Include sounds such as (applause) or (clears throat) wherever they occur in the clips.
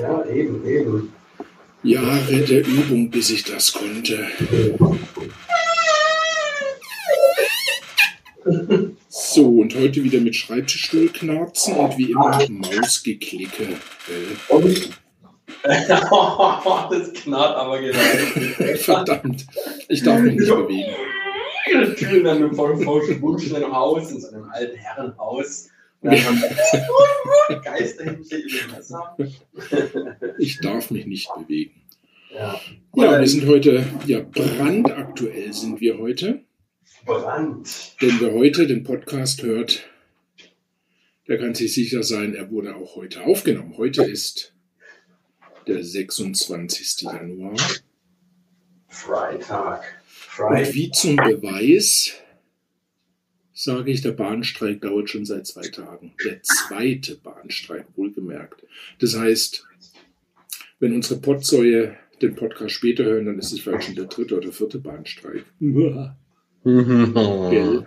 Ja, eben, eben. Jahre der Übung, bis ich das konnte. So, und heute wieder mit Schreibtischstuhlknarzen und wie immer Mausgeklicke. (laughs) Das knarrt aber genau. (laughs) Verdammt, ich darf mich nicht bewegen. (laughs) Schön dann mit voll verschwungenem Haus, in so einem alten Herrenhaus. Und. (laughs) Ich darf mich nicht bewegen. Ja. Ja, wir sind heute, ja, brandaktuell sind wir heute. Brand. Denn wer heute den Podcast hört, der kann sich sicher sein, er wurde auch heute aufgenommen. Heute ist der 26. Januar. Freitag. Und Freitag. wie zum Beweis sage ich, der Bahnstreik dauert schon seit zwei Tagen. Der zweite Bahnstreik, wohlgemerkt. Das heißt, wenn unsere Potsäue den Podcast später hören, dann ist es vielleicht schon der dritte oder vierte Bahnstreik. Gell?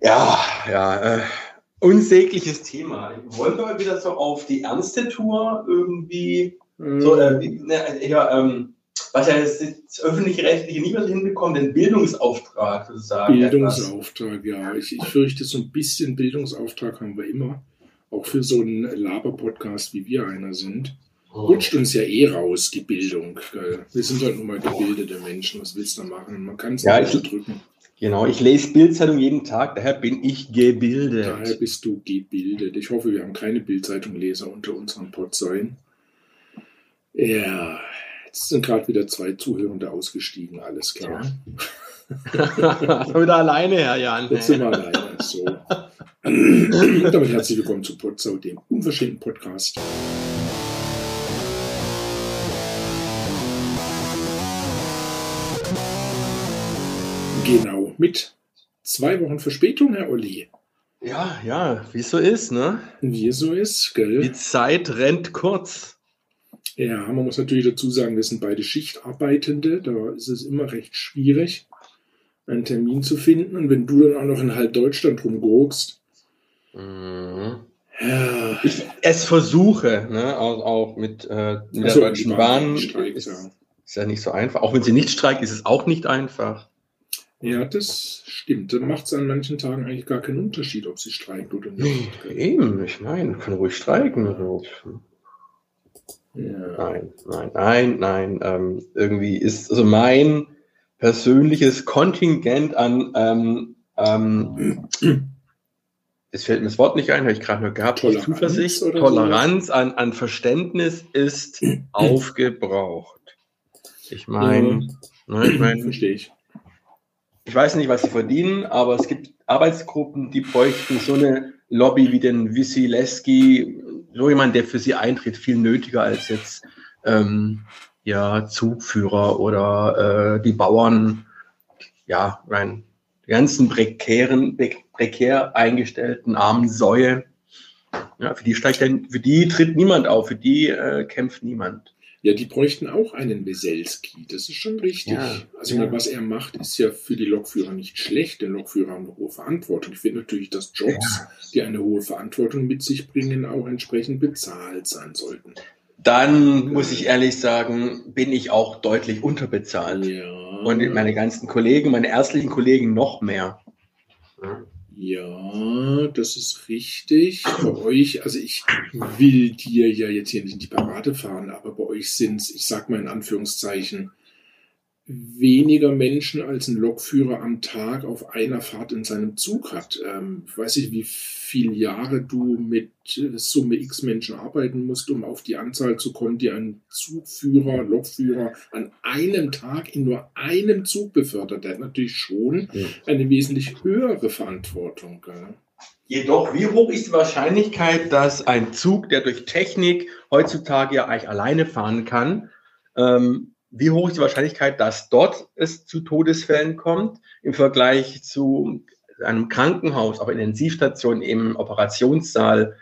Ja, ja, äh, unsägliches Thema. Wollen wir mal wieder so auf die ernste Tour irgendwie, so, äh, ne, ja, ähm, was ja das, das öffentlich-rechtliche nie mehr hinbekommen, den Bildungsauftrag sozusagen. Bildungsauftrag, ja. Ich, ich fürchte, so ein bisschen Bildungsauftrag haben wir immer. Auch für so einen Laber-Podcast, wie wir einer sind. Rutscht uns ja eh raus, die Bildung. Gell? Wir sind halt nun mal gebildete Menschen. Was willst du da machen? Man kann es Ja, nicht ich- drücken. Genau, ich lese Bildzeitung jeden Tag, daher bin ich gebildet. Daher bist du gebildet. Ich hoffe, wir haben keine Bildzeitung-Leser unter unseren Potsäuen. Ja, jetzt sind gerade wieder zwei Zuhörende ausgestiegen, alles klar. (laughs) wieder alleine, Herr Jan. Jetzt sind wir alleine. So. Und (clears throat) damit herzlich willkommen zu Potsau, dem unverschämten Podcast. Genau, mit zwei Wochen Verspätung, Herr Olli. Ja, ja, wie es so ist, ne? Wie es so ist, Die gell? Zeit rennt kurz. Ja, man muss natürlich dazu sagen, wir sind beide Schichtarbeitende. Da ist es immer recht schwierig, einen Termin zu finden. Und wenn du dann auch noch in halb Deutschland rumgurkst, ja, Ich es versuche, ne? Auch, auch mit, äh, mit Also, der Deutschen Bahn. die streikt, ist, ja. ist ja nicht so einfach. Auch wenn sie nicht streikt, ist es auch nicht einfach. Ja, das stimmt. Dann macht es an manchen Tagen eigentlich gar keinen Unterschied, ob sie streikt oder nicht. Eben, ich meine, kann ruhig streiken. Also. Nein, nein, nein, nein. Ähm, irgendwie ist also mein persönliches Kontingent an, ähm, ähm, es fällt mir das Wort nicht ein, habe ich gerade nur gehabt, Toleranz Zuversicht, oder Toleranz an, an Verständnis ist (clears throat) aufgebraucht. Ich meine, ne, ich meine, Verstehe ich. ich weiß nicht, was sie verdienen, aber es gibt Arbeitsgruppen, die bräuchten so eine Lobby wie den Wisileski, so jemand, der für sie eintritt, viel nötiger als jetzt ähm, ja, Zugführer oder äh, die Bauern, ja, rein, die ganzen prekären, pre- prekär eingestellten armen Säue. Ja, für die steigt denn, für die tritt niemand auf, für die äh, kämpft niemand. Ja, die bräuchten auch einen Weselski. Das ist schon richtig. Ja, also, ja. was er macht, ist ja für die Lokführer nicht schlecht, denn Lokführer haben eine hohe Verantwortung. Ich finde natürlich, dass Jobs, die eine hohe Verantwortung mit sich bringen, auch entsprechend bezahlt sein sollten. Dann muss ich ehrlich sagen, bin ich auch deutlich unterbezahlt. Ja. Und meine ganzen Kollegen, meine ärztlichen Kollegen noch mehr. Ja, das ist richtig. Bei euch, also ich will dir ja jetzt hier nicht in die Parade fahren, aber bei euch sind es, ich sag mal in Anführungszeichen, weniger Menschen als ein Lokführer am Tag auf einer Fahrt in seinem Zug hat. Ähm, ich weiß nicht, wie viele Jahre du mit Summe X Menschen arbeiten musst, um auf die Anzahl zu kommen, die ein Zugführer, Lokführer an einem Tag in nur einem Zug befördert. Der hat natürlich schon Ja. eine wesentlich höhere Verantwortung. Gell? Jedoch, wie hoch ist die Wahrscheinlichkeit, dass ein Zug, der durch Technik heutzutage ja eigentlich alleine fahren kann, ähm, wie hoch ist die Wahrscheinlichkeit, dass dort es zu Todesfällen kommt im Vergleich zu einem Krankenhaus, aber Intensivstation im Operationssaal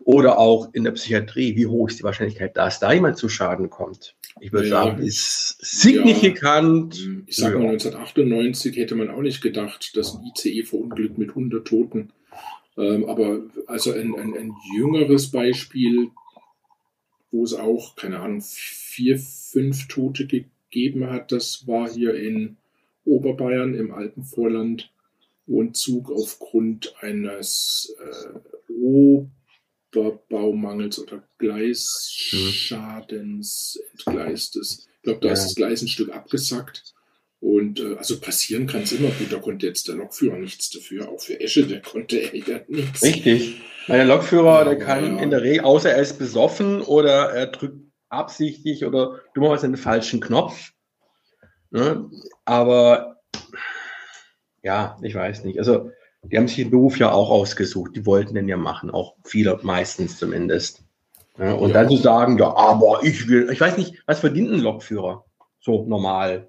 oder auch in der Psychiatrie? Wie hoch ist die Wahrscheinlichkeit, dass da jemand zu Schaden kommt? Ich würde Ja. sagen, ist signifikant. Ich sag mal, Ja. 1998 hätte man auch nicht gedacht, dass ein ICE verunglückt mit 100 Toten. Ähm, aber also ein, ein, ein jüngeres Beispiel, wo es auch, keine Ahnung, vier, fünf Tote gegeben hat. Das war hier in Oberbayern im Alpenvorland, wo ein Zug aufgrund eines äh, Oberbaumangels oder Gleisschadens entgleist ist. Ich glaube, da ja. ist das Gleis ein Stück abgesackt. Und äh, also passieren kann es immer. Gut, da konnte jetzt der Lokführer nichts dafür. Auch für Esche, der konnte er (laughs) ja nichts. Richtig. Weil der Lokführer, der kann ja. in der Regel, außer er ist besoffen oder er drückt absichtlich oder dummerweise den falschen Knopf. Ne? Aber ja, ich weiß nicht. Also die haben sich den Beruf ja auch ausgesucht. Die wollten den ja machen, auch viele meistens zumindest. Ja, und ja. dann zu sagen, ja, aber ich will, ich weiß nicht, was verdient ein Lokführer? So normal.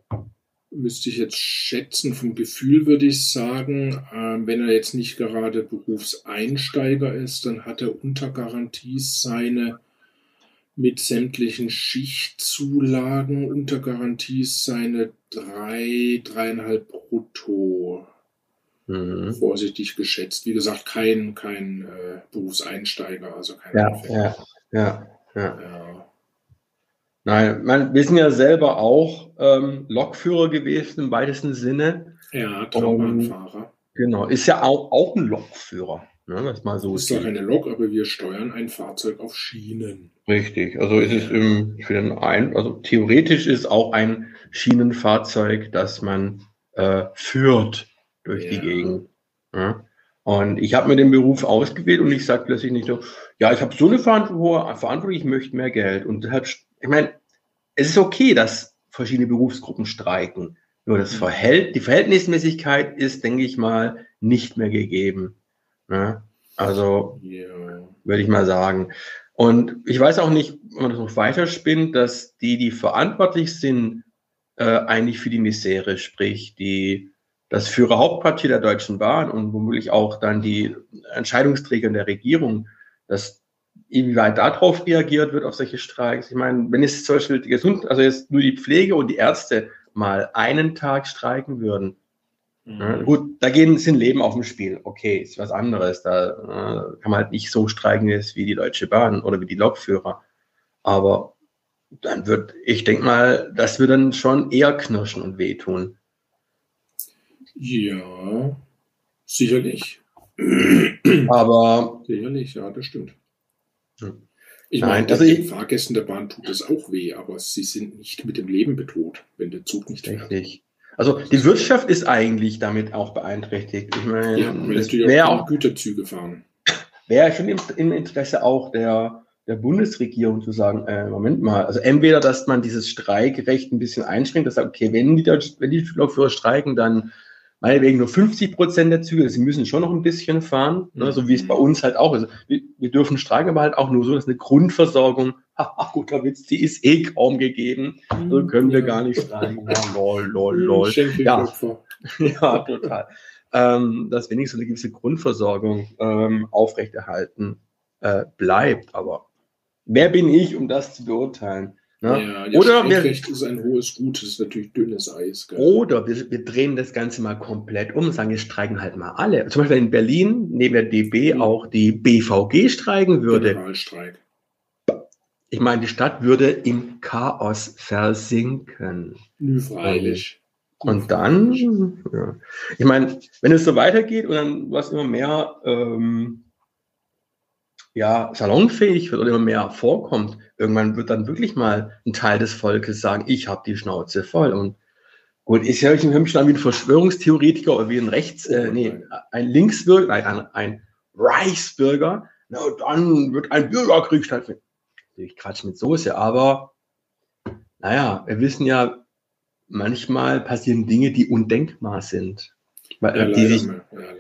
Müsste ich jetzt schätzen, vom Gefühl würde ich sagen, äh, wenn er jetzt nicht gerade Berufseinsteiger ist, dann hat er unter Garantie seine mit sämtlichen Schichtzulagen unter Garantie seine drei, dreieinhalb brutto. Mhm. Vorsichtig geschätzt. Wie gesagt, kein, kein äh, Berufseinsteiger, also kein ja, ja, ja, ja, ja. Nein, man, wir sind ja selber auch ähm, Lokführer gewesen im weitesten Sinne. Ja, Traubahnfahrer. Genau, ist ja auch, auch ein Lokführer. Ne, das mal so ist ja keine Lok, aber wir steuern ein Fahrzeug auf Schienen. Richtig, also ist es im, für den ein, also theoretisch ist auch ein Schienenfahrzeug, das man äh, führt durch ja. die Gegend. Ja. Und ich habe mir den Beruf ausgewählt und ich sage plötzlich nicht so, ja, ich habe so eine Verantwortung, ich möchte mehr Geld. Und deshalb, ich meine, es ist okay, dass verschiedene Berufsgruppen streiken. Nur das mhm. Verhält, die Verhältnismäßigkeit ist, denke ich mal, nicht mehr gegeben. Ja. Also, yeah. würde ich mal sagen. Und ich weiß auch nicht, wenn man das noch weiterspinnt, dass die, die verantwortlich sind, äh, eigentlich für die Misere, sprich die das Führerhauptquartier der Deutschen Bahn und womöglich auch dann die Entscheidungsträger in der Regierung, dass inwieweit darauf reagiert wird auf solche Streiks. Ich meine, wenn es zum Beispiel die Gesund, also jetzt nur die Pflege und die Ärzte mal einen Tag streiken würden. Ja, gut, da gehen sind Leben auf dem Spiel. Okay, ist was anderes. Da äh, kann man halt nicht so streiken wie die Deutsche Bahn oder wie die Lokführer. Aber dann wird, ich denke mal, das wird dann schon eher knirschen und wehtun. Ja, sicherlich. Aber. Sicherlich, ja, das stimmt. Ich Nein, meine, also den Fahrgästen der Bahn tut das auch weh, aber sie sind nicht mit dem Leben bedroht, wenn der Zug nicht fährt. Richtig. Also die Wirtschaft ist eigentlich damit auch beeinträchtigt. Ich meine, ja, weil natürlich auch, Güterzüge fahren. Wäre schon im, im, Interesse auch der, der Bundesregierung zu sagen, äh, Moment mal, also entweder, dass man dieses Streikrecht ein bisschen einschränkt, dass sagt, okay, wenn die, wenn die Lokführer streiken, dann meinetwegen nur 50 Prozent der Züge, sie müssen schon noch ein bisschen fahren, ne, so wie es bei mhm. uns halt auch ist. Wir, wir, dürfen streiken, aber halt auch nur so, dass eine Grundversorgung, (laughs) haha, guter Witz, die ist eh kaum gegeben, so können wir gar nicht streiken. Ja, lol, lol, lol. Ja, (laughs) ja, total. Ähm, dass wenigstens eine gewisse Grundversorgung ähm, aufrechterhalten äh, bleibt. Aber wer bin ich, um das zu beurteilen? Ja, ja oder wir, ist ein hohes Gut, das ist natürlich dünnes Eis. Gell? Oder wir, wir, drehen das Ganze mal komplett um und sagen, wir streiken halt mal alle. Zum Beispiel in Berlin neben der DB mhm. auch die BVG streiken würde. Generalstreik. Ich meine, die Stadt würde im Chaos versinken. Freilich. Und dann, ja. ich meine, wenn es so weitergeht und dann was immer mehr ähm, ja, salonfähig wird oder immer mehr vorkommt, irgendwann wird dann wirklich mal ein Teil des Volkes sagen, ich habe die Schnauze voll. Und gut, ist ja ein schon wie ein Verschwörungstheoretiker oder wie ein Rechts, äh, nee, ein Linksbürger, nein, ein, ein Reichsbürger, na, dann wird ein Bürgerkrieg stattfinden. Ich quatsch mit Soße, aber naja, wir wissen ja, manchmal passieren Dinge, die undenkbar sind. Weil, ja, die, sich, ja,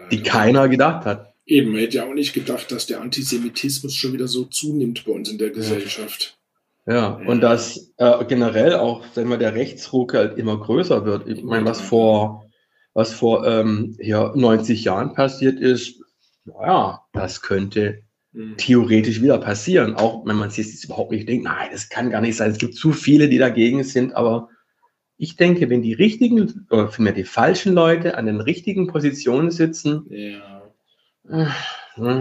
die keiner gedacht hat. Eben, man hätte ja auch nicht gedacht, dass der Antisemitismus schon wieder so zunimmt bei uns in der Gesellschaft. Ja, ja. und dass äh, generell auch, sagen wir, der Rechtsruck halt immer größer wird. Ich meine, was vor, was vor ähm, ja, 90 Jahren passiert ist, naja, das könnte mhm. theoretisch wieder passieren. Auch wenn man sich jetzt überhaupt nicht denkt, nein, das kann gar nicht sein. Es gibt zu viele, die dagegen sind, aber ich denke, wenn die richtigen, oder vielmehr die falschen Leute an den richtigen Positionen sitzen, ja.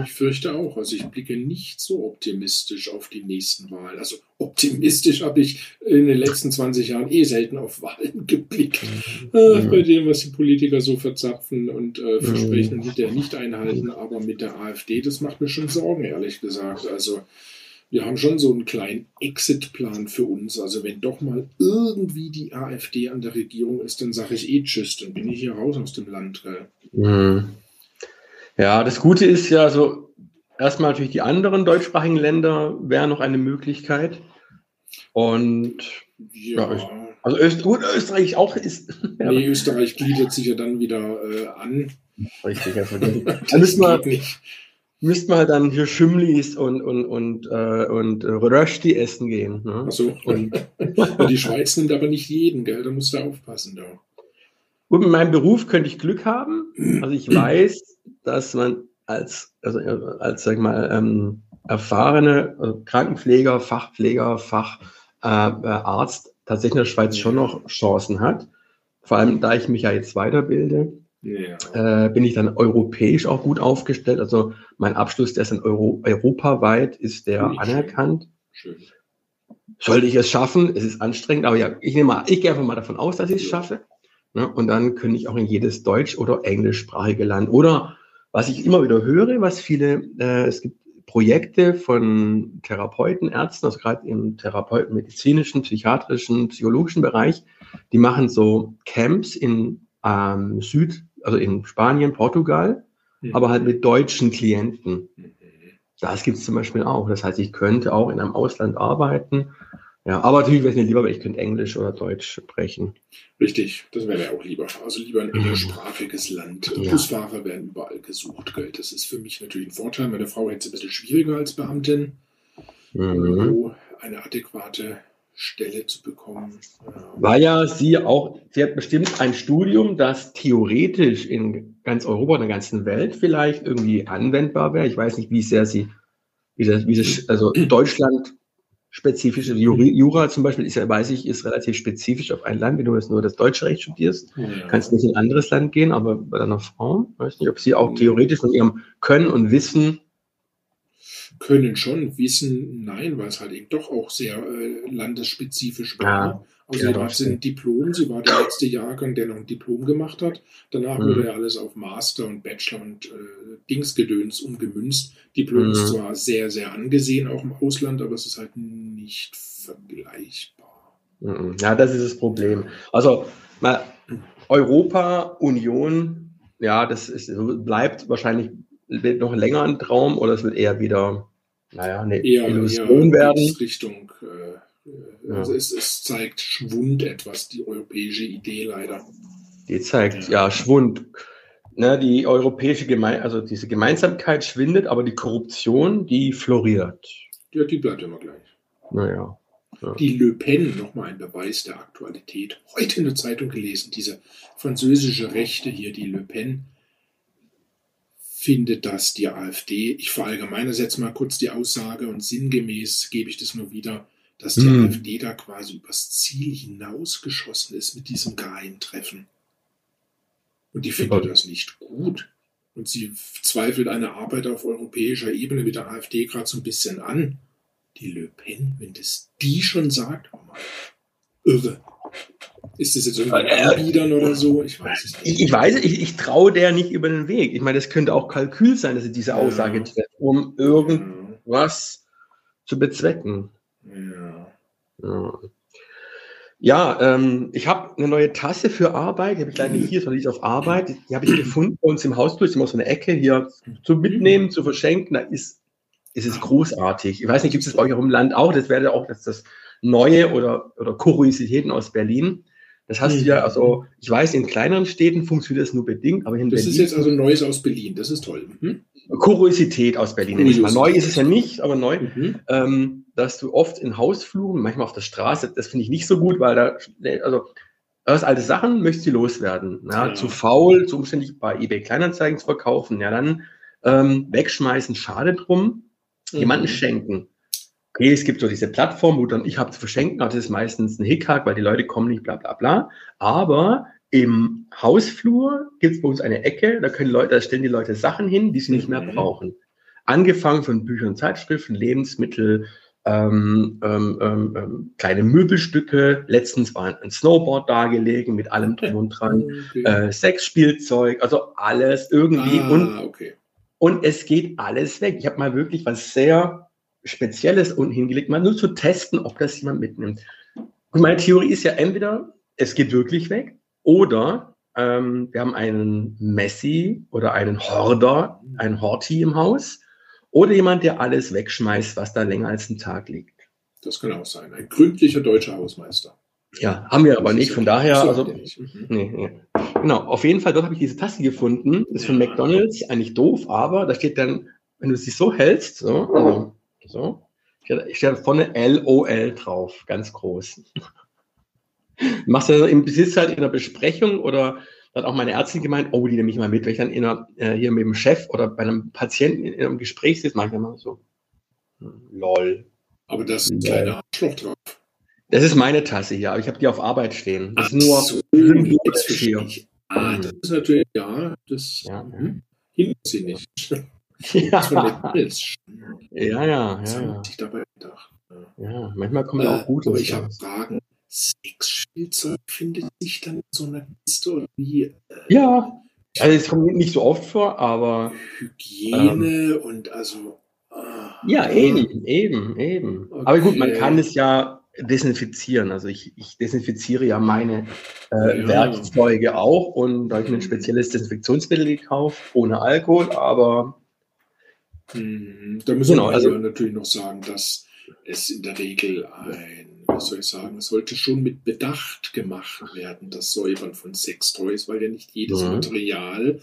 Ich fürchte auch. Also ich blicke nicht so optimistisch auf die nächsten Wahlen. Also optimistisch habe ich in den letzten 20 Jahren eh selten auf Wahlen (laughs) geblickt. Mhm. Äh, bei dem, was die Politiker so verzapfen und äh, hm. versprechen und hinterher nicht einhalten. Aber mit der AfD, das macht mir schon Sorgen, ehrlich gesagt. Also wir haben schon so einen kleinen Exit-Plan für uns. Also wenn doch mal irgendwie die AfD an der Regierung ist, dann sage ich eh Tschüss, dann bin ich hier raus aus dem Land. Gell? Mhm. Ja, das Gute ist ja so, erstmal natürlich die anderen deutschsprachigen Länder wären noch eine Möglichkeit. Und ja, ja also Öst, gut, Österreich auch ist. (laughs) Ja. Nee, Österreich gliedert sich ja dann wieder äh, an. Richtig, also (laughs) da müssen wir, müssten wir halt dann hier Schümlis und, und, und, äh, und Rösti essen gehen. Ne? Achso. Und (laughs) die Schweiz nimmt aber nicht jeden, gell? Da musst du aufpassen da. Gut, mit meinem Beruf könnte ich Glück haben. (clears throat) Also ich weiß, dass man als, also als sag ich mal, ähm, erfahrene also Krankenpfleger, Fachpfleger, Facharzt äh, tatsächlich in der Schweiz schon noch Chancen hat. Vor allem, da ich mich ja jetzt weiterbilde, ja. äh, bin ich dann europäisch auch gut aufgestellt. Also mein Abschluss, der ist dann Euro, europaweit, ist der Schön. anerkannt. Schön. Sollte ich es schaffen, es ist anstrengend, aber ja, ich nehme mal, ich gehe einfach mal davon aus, dass ich es schaffe. Ne? Und dann könnte ich auch in jedes deutsch- oder englischsprachige Land. Oder was ich immer wieder höre, was viele, äh, es gibt Projekte von Therapeuten, Ärzten, also gerade im Therapeuten, medizinischen, psychiatrischen, psychologischen Bereich, die machen so Camps in ähm, Süd, also in Spanien, Portugal, mhm. aber halt mit deutschen Klienten. Das gibt es zum Beispiel auch. Das heißt, ich könnte auch in einem Ausland arbeiten ja, aber natürlich wäre es mir lieber, weil ich könnte Englisch oder Deutsch sprechen. Richtig, das wäre mir auch lieber. Also lieber ein mhm. englischsprachiges Land. Ja. Busfahrer werden überall gesucht. Gell? Das ist für mich natürlich ein Vorteil. Meine Frau hätte es ein bisschen schwieriger als Beamtin, mhm. eine adäquate Stelle zu bekommen. War ja sie auch, sie hat bestimmt ein Studium, das theoretisch in ganz Europa und der ganzen Welt vielleicht irgendwie anwendbar wäre. Ich weiß nicht, wie sehr sie, wie das, wie das also Deutschland spezifische Jura zum Beispiel ist ja, weiß ich, ist relativ spezifisch auf ein Land. Wenn du jetzt nur das deutsche Recht studierst, ja. kannst du nicht in ein anderes Land gehen, aber bei deiner Frau, weiß nicht, ob sie auch theoretisch von ihrem Können und Wissen können schon wissen, nein, weil es halt eben doch auch sehr äh, landesspezifisch war. Ja. Also ja, sie hat ein Diplom, sie war der letzte Jahrgang, der noch ein Diplom gemacht hat. Danach mhm. wurde ja alles auf Master und Bachelor und äh, Dingsgedöns umgemünzt. Diplom mhm. ist zwar sehr, sehr angesehen, auch im Ausland, aber es ist halt nicht vergleichbar. Mhm. Ja, das ist das Problem. Also mal, Europa, Union, ja, das ist, bleibt wahrscheinlich noch länger ein Traum oder es wird eher wieder, naja, eine eher, Illusion eher werden. Richtung äh, ja. Also es, es, zeigt Schwund etwas, die europäische Idee leider. Die zeigt, ja, ja Schwund. Ne, die europäische Geme also diese Gemeinsamkeit schwindet, aber die Korruption, die floriert. Ja, die bleibt immer gleich. Naja. Ja. Die Le Pen, nochmal ein Beweis der Aktualität. Heute in der Zeitung gelesen, diese französische Rechte hier, die Le Pen, findet, dass die AfD, ich verallgemeine jetzt mal kurz die Aussage und sinngemäß gebe ich das nur wieder, dass die hm. AfD da quasi übers Ziel hinausgeschossen ist mit diesem Geheimtreffen. Und die findet das nicht gut. Und sie zweifelt eine Arbeit auf europäischer Ebene mit der AfD gerade so ein bisschen an. Die Le Pen, wenn das die schon sagt, oh Mann, irre. Ist das jetzt irgendwie Anbietern oder so? Ich weiß es nicht. Ich, ich weiß, ich, ich traue der nicht über den Weg. Ich meine, das könnte auch Kalkül sein, dass sie diese Aussage ja. trifft, um irgendwas zu bezwecken. Ja. Ja, ja ähm, ich habe eine neue Tasse für Arbeit. Die habe ich leider nicht hier, sondern die ist auf Arbeit. Die habe ich gefunden bei uns im Hausflur. Ist immer so eine Ecke hier zu mitnehmen, zu verschenken. Da ist, ist es großartig. Ich weiß nicht, gibt es das bei euch auch im Land auch? Das wäre auch das, das Neue oder, oder Kuriositäten aus Berlin. Das hast du ja, also ich weiß, in kleineren Städten funktioniert das nur bedingt, aber in das Berlin. Das ist jetzt also Neues aus Berlin, das ist toll. Mhm. Kuriosität aus Berlin. Kuriosität. Neu ist es ja nicht, aber neu. Mhm. Ähm, dass du oft in Hausfluren, manchmal auf der Straße, das finde ich nicht so gut, weil da, also, aus alte Sachen möchtest du loswerden. Ja, ja. Zu faul, zu umständlich bei eBay Kleinanzeigen zu verkaufen. Ja, dann ähm, wegschmeißen, schade drum. Mhm. Jemanden schenken. Okay, es gibt so diese Plattform, wo dann ich habe zu verschenken, aber das ist meistens ein Hickhack, weil die Leute kommen nicht, bla bla bla. Aber im Hausflur gibt es bei uns eine Ecke, da können Leute, da stellen die Leute Sachen hin, die sie nicht mehr mhm. brauchen. angefangen von Büchern, Zeitschriften, Lebensmittel, ähm, ähm, ähm, ähm, kleine Möbelstücke. Letztens war ein Snowboard dargelegen mit allem drum und dran. Okay. Äh, Sexspielzeug, also alles irgendwie. Ah, und, okay. und es geht alles weg. Ich habe mal wirklich was sehr Spezielles unten hingelegt, mal nur zu testen, ob das jemand mitnimmt. Und meine Theorie ist ja entweder, es geht wirklich weg, oder ähm, wir haben einen Messi oder einen Horder, einen Horti im Haus oder jemand, der alles wegschmeißt, was da länger als einen Tag liegt. Das kann auch sein. Ein gründlicher deutscher Hausmeister. Ja, haben wir aber nicht. Von daher, also, mhm. nee, nee. genau. Auf jeden Fall, dort habe ich diese Tasse gefunden. Das ist von. McDonald's eigentlich doof, aber da steht dann, wenn du sie so hältst, so, also, so, steht, steht vorne LOL drauf, ganz groß. (laughs) Machst du im Besitz halt in der Besprechung oder hat auch meine Ärztin gemeint, oh, die nehme ich mal mit, wenn ich dann einer, äh, hier mit dem Chef oder bei einem Patienten in einem Gespräch sitze, mache ich dann mal so, hm, lol. Aber das ist ein kleiner Arschloch drauf. Das ist meine Tasse hier, aber ich habe die auf Arbeit stehen. Das Ach ist nur so, symbolisch hier. Ah, das ist natürlich, ja, das ja. Hm, hinten sie nicht. (laughs) Ja. ja, ja, ja. ja. Ich dabei gedacht. Ja, manchmal kommen äh, auch gute. Aber ich habe Fragen. Sexspielzeug findet sich dann in so einer Kiste oder wie? Äh, ja, also es kommt nicht so oft vor, aber. Hygiene ähm, und also. Ah, ja, eben, eben, eben. Okay. Aber gut, man kann es ja desinfizieren. Also ich, ich desinfiziere ja meine äh, ja. Werkzeuge auch und da habe ich mir ein spezielles Desinfektionsmittel gekauft, ohne Alkohol, aber. Mhm. Da müssen genau, wir also, natürlich noch sagen, dass es in der Regel ein was soll ich sagen, es sollte schon mit Bedacht gemacht werden, das Säubern von Sextoys, weil ja nicht jedes mhm. Material,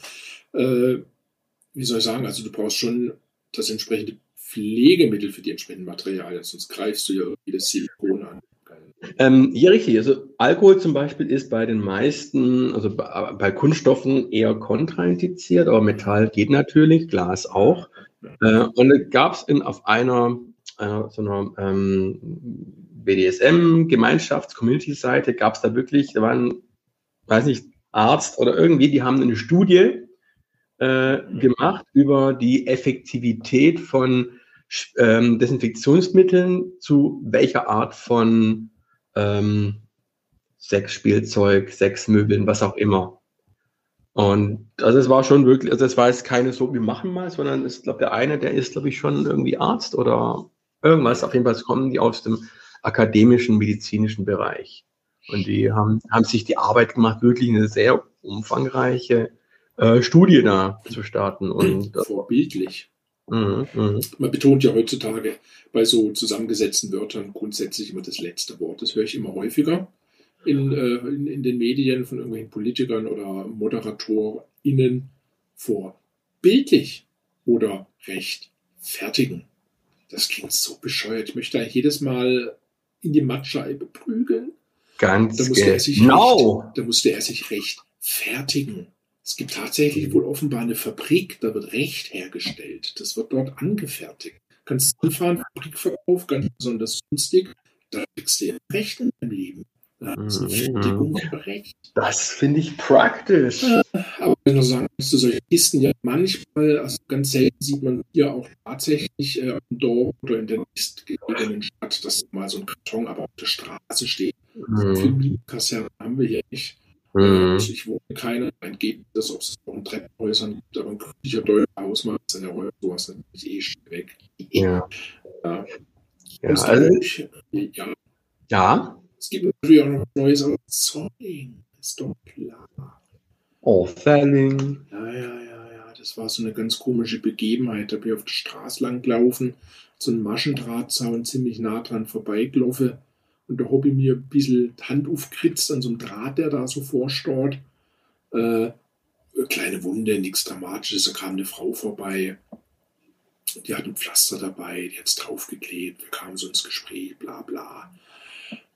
äh, wie soll ich sagen, also du brauchst schon das entsprechende Pflegemittel für die entsprechenden Materialien, sonst greifst du ja irgendwie das Silikon an. Ähm, ja, richtig. Also Alkohol zum Beispiel ist bei den meisten, also bei, bei Kunststoffen eher kontraindiziert, aber Metall geht natürlich, Glas auch. Äh, und da gab es auf einer, einer so einer ähm, BDSM-Gemeinschafts-, Community-Seite gab es da wirklich, da waren, weiß nicht, Arzt oder irgendwie, die haben eine Studie äh, gemacht über die Effektivität von ähm, Desinfektionsmitteln zu welcher Art von ähm, Sexspielzeug, Sexmöbeln, was auch immer. Und also es war schon wirklich, also es war jetzt keine so, wir machen mal, sondern ich glaube, der eine, der ist, glaube ich, schon irgendwie Arzt oder irgendwas. Auf jeden Fall kommen die aus dem akademischen, medizinischen Bereich. Und die haben, haben sich die Arbeit gemacht, wirklich eine sehr umfangreiche äh, Studie da zu starten. Und, (clears throat) Vorbildlich. Mh, mh. Man betont ja heutzutage bei so zusammengesetzten Wörtern grundsätzlich immer das letzte Wort. Das höre ich immer häufiger in, äh, in, in, den Medien von irgendwelchen Politikern oder ModeratorInnen vor. Bildlich oder rechtfertigen. Das klingt so bescheuert. Ich möchte eigentlich jedes Mal in die Mattscheibe prügeln. Ganz da musste, er sich genau. recht, da musste er sich rechtfertigen. Es gibt tatsächlich wohl offenbar eine Fabrik, da wird Recht hergestellt. Das wird dort angefertigt. Kannst du anfahren, Fabrikverkauf, ganz besonders günstig. Da kriegst du Recht in deinem Leben. Mhm. Das finde ich praktisch. aber wenn du sagen müsste, solche Kisten ja manchmal, also ganz selten sieht man hier auch tatsächlich äh, im Dorf oder in der nächstgelegenen Stadt, dass mal so ein Karton aber auf der Straße steht. Mhm. Viele Kasernen haben wir hier nicht. Mhm. Also ich wohne keiner, entgeht das, ob es auch in Treppenhäusern gibt, aber ein gründlicher deutscher Hausmeister in der Häuser, sowas natürlich eh schnell weg. Ja. Ja. Ja, also, ja. Es gibt natürlich auch noch Neues, aber Zollling ist doch klar. Oh, Felling. Ja, ja, ja, ja. Das war so eine ganz komische Begebenheit. Da bin ich auf der Straße lang gelaufen, so ein Maschendrahtzaun ziemlich nah dran vorbeigelaufen. Und da habe ich mir ein bisschen die Hand aufgekritzt an so einem Draht, der da so vorstaut. Äh, kleine Wunde, nichts Dramatisches. Da kam eine Frau vorbei. Die hat ein Pflaster dabei, die hat es draufgeklebt. Wir kamen so ins Gespräch, bla bla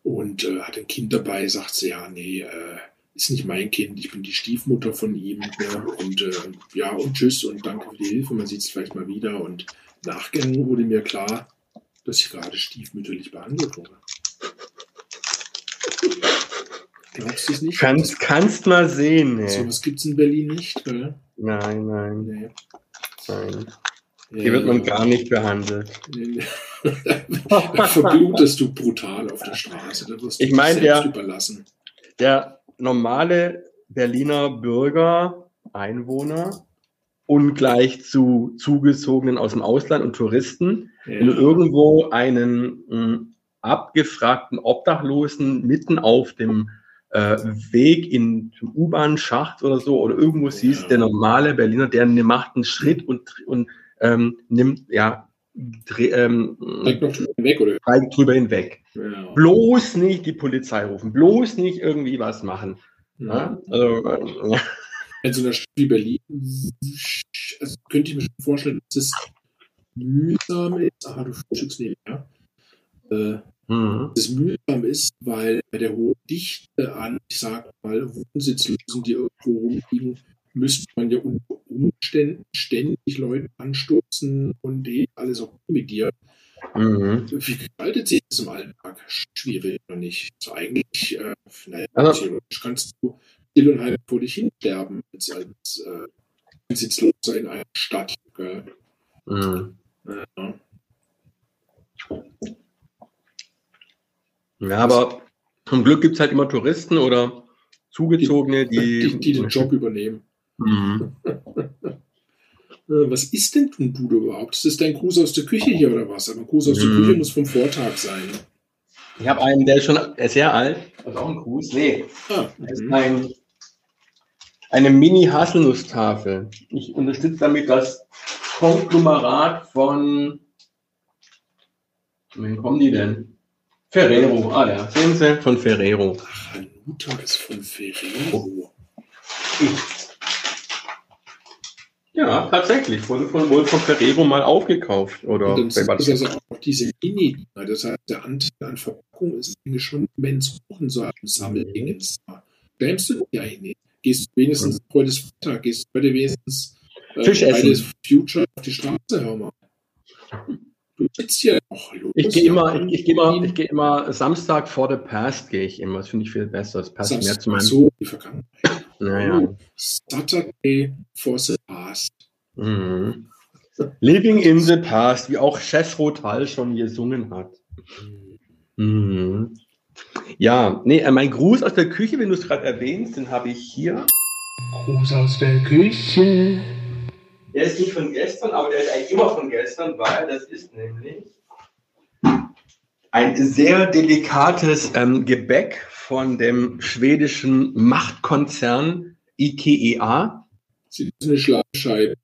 und äh, hat ein Kind dabei, sagt sie, ja, nee, äh, ist nicht mein Kind, ich bin die Stiefmutter von ihm. Ja, und äh, ja, und tschüss und danke für die Hilfe, man sieht es vielleicht mal wieder. Und nachgegangen wurde mir klar, dass ich gerade stiefmütterlich behandelt wurde. Glaubst du es nicht? Kannst, kannst mal sehen. Nee. So was gibt es in Berlin nicht, gell? Nein, nein. Nee. Nein. Hier wird man gar nicht behandelt. Da (laughs) verblutest du brutal auf der Straße. Da wirst du Ich meine, selbst der- überlassen. Der normale Berliner Bürger, Einwohner, ungleich zu Zugezogenen aus dem Ausland und Touristen, wenn du Ja. irgendwo einen mh, abgefragten Obdachlosen mitten auf dem äh, Weg in zum U-Bahn-Schacht oder so oder irgendwo siehst, Ja. der normale Berliner, der macht einen Schritt und, und ähm, nimmt, ja, ähm, drüber hinweg. Ja. Bloß nicht die Polizei rufen, bloß nicht irgendwie was machen. Ja. Ja? Also, äh. In so einer Stadt wie Berlin also könnte ich mir schon vorstellen, dass es mühsam ist. Ah, du frühstückst nebenher. Äh, Mhm. dass es mühsam ist, weil bei der hohen Dichte an, ich sag mal, Wohnsitzlosen, die irgendwo rumliegen, müsste man ja unter Umständen ständig Leute anstoßen und die alles auch mit dir. Mhm. Wie gestaltet sich das im Alltag? Schwierig oder nicht? Also eigentlich, äh, naja, Also- theoretisch kannst du still und heimlich vor dich hinsterben als, als äh, Sitzloser in einer Stadt. Mhm. Ja. Ja, aber zum Glück gibt es halt immer Touristen oder Zugezogene, die. Die, die den Job übernehmen. Mhm. Äh, Was ist denn ein Dude überhaupt? Ist das dein Gruß aus der Küche hier oder was? Aber ein Gruß aus der Mhm. Küche muss vom Vortag sein. Ich habe einen, der ist schon der ist sehr alt. Also auch ein Gruß. Nee, Ah, das ist mhm. ein, eine Mini-Haselnusstafel. Ich unterstütze damit das Konglomerat von. Wen kommen die denn? Ferrero. Ah ja, sehen Sie, von Ferrero. Hanuta ist von Ferrero. Ja, tatsächlich. Wurde von, wohl von Ferrero mal aufgekauft. Oder Und dann das? also auch diese Mini-Dinger. Das heißt, der Anteil an Verpackung ist eigentlich schon immens hoch in so einem Sammelding. Schämst du dich eigentlich nicht? Gehst du wenigstens heute ist Freitag, gehst du heute wenigstens äh, Fisch essen. Future auf die Straße, hör mal. Du sitzt hier auch los. Ich gehe immer, ich, ich gehe immer, ich gehe immer Samstag vor the Past gehe ich immer. Das finde ich viel besser. Das passt mehr zu meinem. so, die Vergangenheit. Naja. Saturday for the Past. Mhm. Living in the Past, wie auch Chef Rotal schon gesungen hat. Mhm. Ja, nee, äh, mein Gruß aus der Küche, wenn du es gerade erwähnst, den habe ich hier. Gruß aus der Küche. Der ist nicht von gestern, aber der ist eigentlich immer von gestern, weil das ist nämlich ein sehr delikates ähm, Gebäck von dem schwedischen Machtkonzern IKEA. Sie ist eine Schlafscheibe.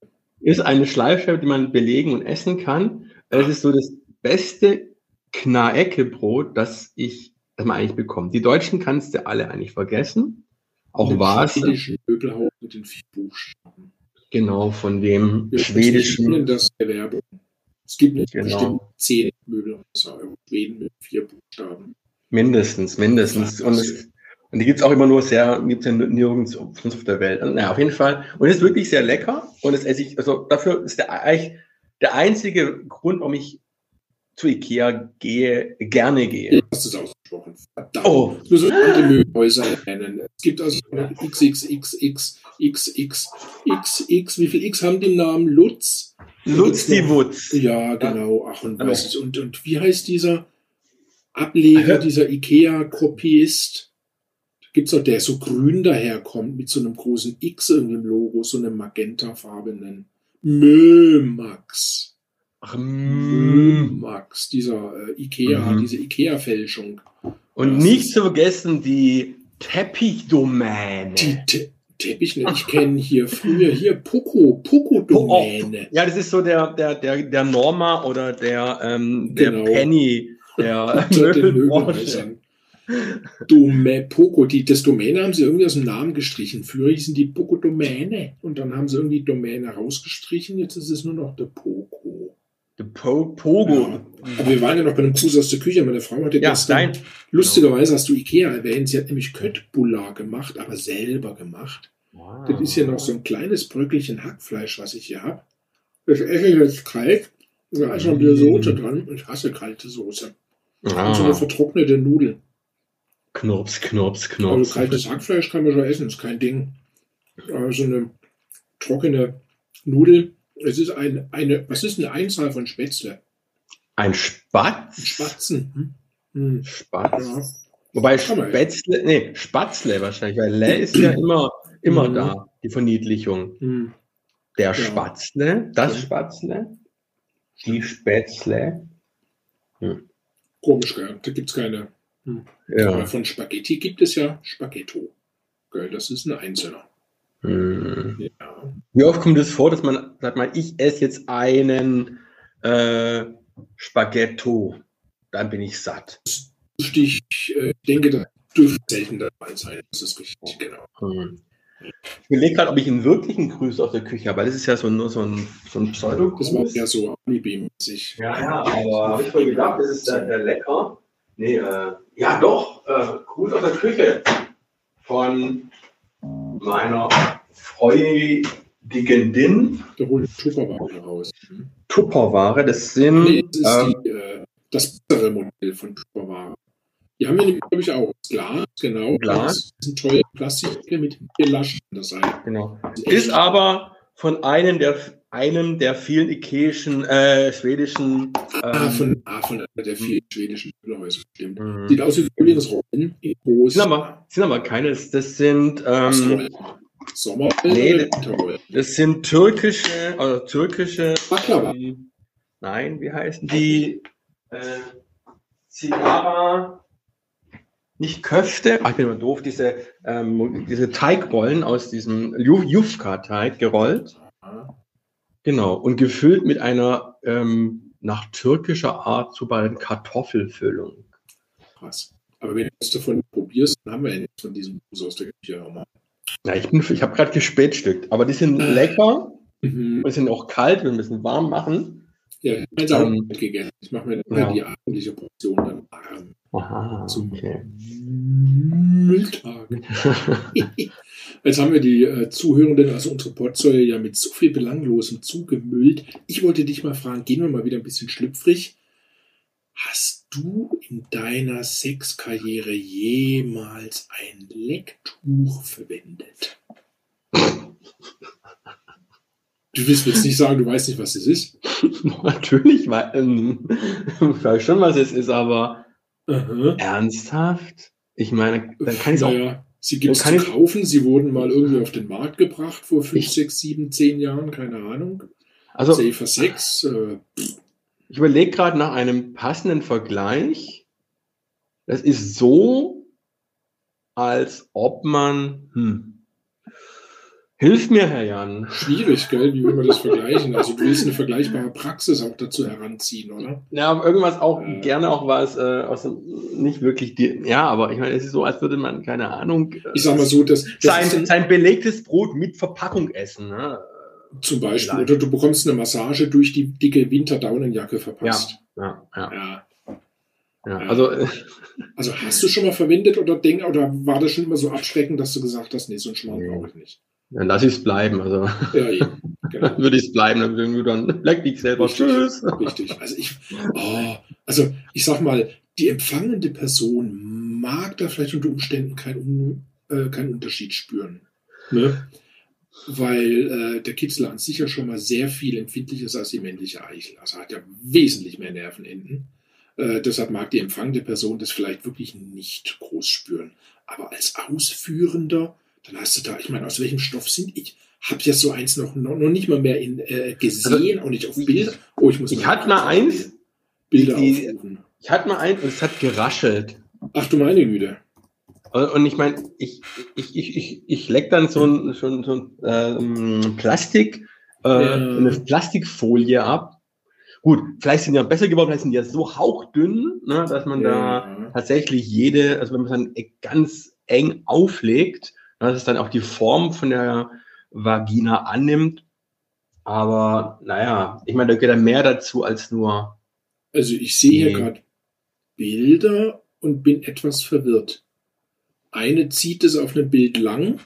Ist eine Schleifscheibe, die man belegen und essen kann. Es ist so das beste Knaeckebrot, das ich das man eigentlich bekommt. Die Deutschen kannst du alle eigentlich vergessen. Auch Vase, Möbelhaus mit den vier Buchstaben. genau, von dem Wir schwedischen. das der Werbung. Es gibt nicht Genau. bestimmt zehn Möbelhäuser in Schweden mit vier Buchstaben. Mindestens, mindestens. Und, es, und die gibt's auch immer nur sehr, gibt's ja nirgends sonst auf der Welt. Also, naja, auf jeden Fall. Und es ist wirklich sehr lecker. Und es esse ich, also dafür ist der eigentlich der einzige Grund, warum ich zu Ikea gehe, gerne gehe. Du hast es ausgesprochen. Verdammt. Oh. Du sollst andere Möbelhäuser nennen. Es gibt also XXXX, XX, XX, wie viel X haben den Namen? Lutz? Lutz die Wutz. Ja, genau. Ach, und, weiß ich, und, und wie heißt dieser Ableger, dieser IKEA-Kopist? Gibt es auch der so grün daherkommt mit so einem großen X in dem Logo, so einem magentafarbenen Mömax. Ach, mm. Mömax, dieser äh, Ikea, Mhm. diese Ikea-Fälschung. Und Das nicht zu vergessen die Teppichdomäne. Die Te Teppich, ne? ich kenne hier früher hier Poco, Poco-Domäne. Ja, das ist so der, der, der, der Norma oder der, ähm, der Genau. Penny der (laughs) Möbelbranche. Dome, Poco, die, das Domäne haben sie irgendwie aus dem Namen gestrichen. Früher hießen die Poco Domäne und dann haben sie irgendwie Domäne rausgestrichen. Jetzt ist es nur noch der Poco. Der po Pogo. Ja. Aber wir waren ja noch bei einem Gruß aus der Küche. Meine Frau hatte Ja, gestern, dein. lustigerweise hast du Ikea erwähnt, sie hat nämlich Köttbullar gemacht, aber selber gemacht. Das ist ja noch so ein kleines Bröckelchen Hackfleisch, was ich hier habe. Das esse ich jetzt kalt. Da ist noch ein bisschen Soße dran. Ich hasse kalte Soße. Und so eine Ah, vertrocknete Nudel. Knurps, Knurps, Also Knurps. kaltes Hackfleisch kann man schon essen, ist kein Ding. Aber so eine trockene Nudel Es ist ein, eine, was ist eine Einzahl von Spätzle? Ein Spatz? Ein Spatzen. Hm. Hm. Spatz. Ja. Wobei. Spätzle, nee, Spatzle wahrscheinlich, weil Le ist ja immer, immer Mhm. da, die Verniedlichung. Hm. Der Ja. Spatzle, das Ja. Spatzle, die Spätzle. Komisch, gell? Da gibt es keine. Aber Ja. von Spaghetti gibt es ja Spaghetto. Gell? Das ist ein Einzelner. Hm. Wie oft kommt es vor, dass man sagt, mal, ich esse jetzt einen äh, Spaghetto, dann bin ich satt. Ich äh, denke, das dürfte selten der Fall sein. Das ist richtig, genau. Hm. Ich überlege gerade, ob ich einen wirklichen Grüß aus der Küche habe, weil das ist ja so nur so ein, so ein pseudo Das war ja so alibi-mäßig. Ja, ja, aber habe ich voll gedacht, das ist sehr lecker. Nee, äh, ja doch, äh, Gruß aus der Küche von meiner Freundin Da holen wir Tupperware raus. Hm? Tupperware. Das sind, Nee, das ist ähm, die, äh, das bessere Modell von Tupperware. Die haben wir nämlich, glaube ich, auch. Glas, genau. Glas. Das sind teure Plastikdeckel mit Laschen an der Seite. genau. ist aber von einem der, einem der vielen ikeischen, äh, schwedischen, Ah, ähm, von, ah, von einer der vielen schwedischen Möbelhäuser, stimmt. mhm. Sieht aus wie Frühlingsrollen in groß. sind aber, sind aber keine, das sind, ähm, Sommerrollen Nee, oder das sind türkische, also türkische, Baklava. ähm, nein, wie heißen die, äh, Zigara, nicht Köfte, ach, ich bin immer doof, diese, ähm, diese Teigrollen aus diesem Ju- Jufka-Teig gerollt. Genau, und gefüllt mit einer ähm, nach türkischer Art zubereiteten Kartoffelfüllung. Krass. Aber wenn du es davon probierst, dann haben wir ja nichts von diesem Bus aus der Küche auch mal. Ja, ich, bin- ich habe gerade gespätstückt, aber die sind lecker, Mhm. die sind auch kalt, wir müssen warm machen. Ja, ich habe jetzt auch Ähm, gegessen. Ich mache mir ja. die abendliche Portion dann warm. Aha, Zum okay. Mülltag. (laughs) Jetzt haben wir die äh, Zuhörenden, also unsere Potsäue, ja mit so viel Belanglosem zugemüllt. Ich wollte dich mal fragen, gehen wir mal wieder ein bisschen schlüpfrig. Hast du in deiner Sexkarriere jemals ein Lecktuch verwendet? Du willst mir jetzt nicht sagen, du weißt nicht, was das ist. (laughs) Natürlich, weil, ähm, ich weiß schon, was es ist, aber Aha. ernsthaft? Ich meine, dann kann ich es auch. Sie gibt es zu kaufen. Sie wurden mal irgendwie auf den Markt gebracht vor fünf, Ich- sechs, sieben, zehn Jahren, keine Ahnung. Also, Safer Sex. Äh, ich überlege gerade nach einem passenden Vergleich. Das ist so, als ob man. Hm, hilf mir, Herr Jan. schwierig, gell? Wie will man das vergleichen? Also du willst eine vergleichbare Praxis auch dazu heranziehen, oder? Ja, aber irgendwas auch, Äh. gerne auch was äh, aus dem, nicht wirklich, die, ja, aber ich meine, es ist so, als würde man, keine Ahnung, Ich sag mal so, dass, das sein, sein belegtes Brot mit Verpackung essen. Ne? Zum Beispiel, Vielleicht. oder du bekommst eine Massage durch die dicke Winterdaunenjacke verpasst. Ja, ja, Ja. ja. Also, äh, Also hast du schon mal verwendet oder denk, oder war das schon immer so abschreckend, dass du gesagt hast, nee, so einen Schmarrn brauche ich nicht? dann lass ich es bleiben. Also, Ja, eben. Genau. dann (laughs) würde ich es bleiben, dann würden wir dann (laughs) leck dich selber. Richtig. Tschüss. Richtig. Also ich, oh, also ich sag mal, die empfangende Person mag da vielleicht unter Umständen keinen äh, keinen Unterschied spüren. Ne? Weil äh, der Kitzel an sich ja schon mal sehr viel empfindlicher ist als die männliche Eichel. Also hat ja wesentlich mehr Nervenenden. Äh, deshalb mag die empfangende Person das vielleicht wirklich nicht groß spüren. Aber als Ausführender, dann hast du da, ich meine, aus welchem Stoff sind ich? Hab ja so eins noch, noch, noch nicht mal mehr in, äh, gesehen, auch nicht auf Bilder. Oh, ich muss Ich hatte mal eins, Bilder die- aufrufen. ich hatte mal eins und es hat geraschelt. Ach du meine Güte. Und ich meine, ich, ich, ich, ich, ich leck dann so ein, so ein, so ein ähm, Plastik, äh, Ja. eine Plastikfolie ab. Gut, vielleicht sind die ja besser geworden, vielleicht sind die ja so hauchdünn, ne, dass man da Ja. tatsächlich jede, also wenn man es dann ganz eng auflegt, ne, dass es dann auch die Form von der Vagina annimmt. Aber naja, ich meine, da geht ja mehr dazu als nur. Also ich sehe hier gerade Bilder und bin etwas verwirrt. Eine zieht es auf einem Bild lang,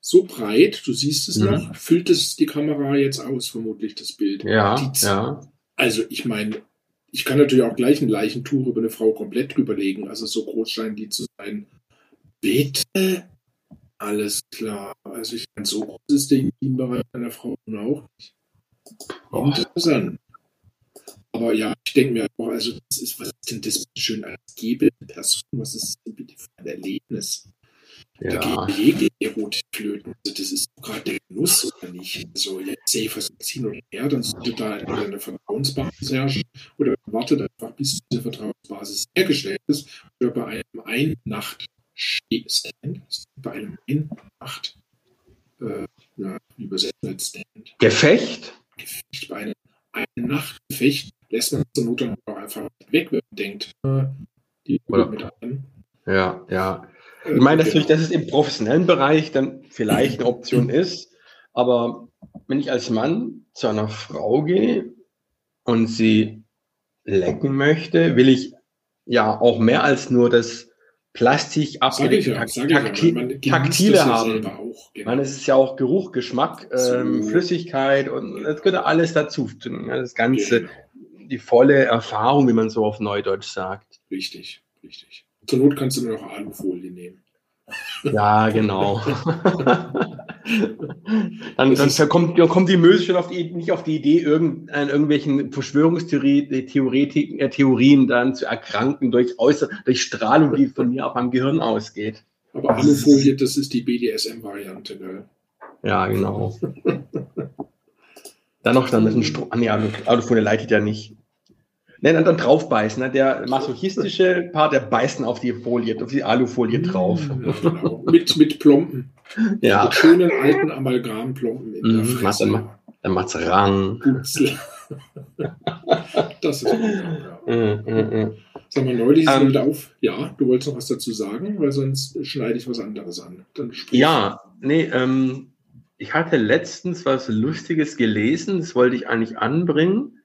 so breit, du siehst es Mhm. noch, füllt es die Kamera jetzt aus, vermutlich das Bild. Ja, ja. Also ich meine, ich kann natürlich auch gleich ein Leichentuch über eine Frau komplett drüber legen, also so groß scheinen die zu sein. Bitte? Alles klar. Also ich meine, so groß ist der Intimbereich einer Frau auch nicht. Interessant. Aber ja, ich denke mir auch, also, das ist, was ist denn das schön als gebende Person? Was ist denn bitte für ein Erlebnis? Da Ja. geht jegliche Erotik flöten. Also, das ist gerade der Genuss oder nicht. Also, jetzt safe ziehen oder her, dann sollte da eine Vertrauensbasis herrschen oder wartet einfach, bis diese Vertrauensbasis hergestellt ist oder bei einem Ein-Nacht-Stand, bei einem Ein-Nacht, äh, ja, wie übersetzt als Stand, Gefecht? Gefecht, bei einem Ein-Nacht-Gefecht lässt man zur Not dann auch einfach weg, wenn man denkt, äh, die Oder- mit an. Ja, ja. Äh, Ich meine natürlich, dass es im professionellen Bereich dann vielleicht eine Option (clears throat) ist, aber wenn ich als Mann zu einer Frau gehe und sie lecken möchte, will ich ja auch mehr als nur das Plastik ich ja, ja. takti Man genießt taktile ja haben. Auch, genau. meine, es ist ja auch Geruch, Geschmack, ähm, So. Flüssigkeit und das gehört ja alles dazu. Ja, Das Ganze, Genau. Die volle Erfahrung, wie man so auf Neudeutsch sagt. Richtig, richtig. Zur Not kannst du nur noch Alufolie nehmen. Ja, genau. (laughs) dann, dann kommt, kommt die Möse schon auf die, nicht auf die Idee, irgend, an irgendwelchen Verschwörungstheorien äh, Theorien dann zu erkranken durch, äußer, durch Strahlung, die von mir auf meinem Gehirn ausgeht. Aber Alufolie, das ist die BDSM-Variante, gell? Ja, genau. (laughs) dann noch dann mit dem Stro ah, nee, Alu- Alufolie leitet ja nicht. Ne, dann, dann draufbeißen. Ne? Der masochistische Part, der beißt dann auf die Folie, auf die Alufolie drauf. Ja, genau. (laughs) mit, mit Plomben. Ja, Mit schönen alten Amalgamplomben in der Mhm, Fresse. warte dann macht's Rang. Das ist gut. Ja. (laughs) Mm, mm, mm. Sag mal, neulich ist Ähm, auf. Ja, du wolltest noch was dazu sagen, weil sonst schneide ich was anderes an. Dann. Ja, nee, ähm, ich hatte letztens was Lustiges gelesen, das wollte ich eigentlich anbringen.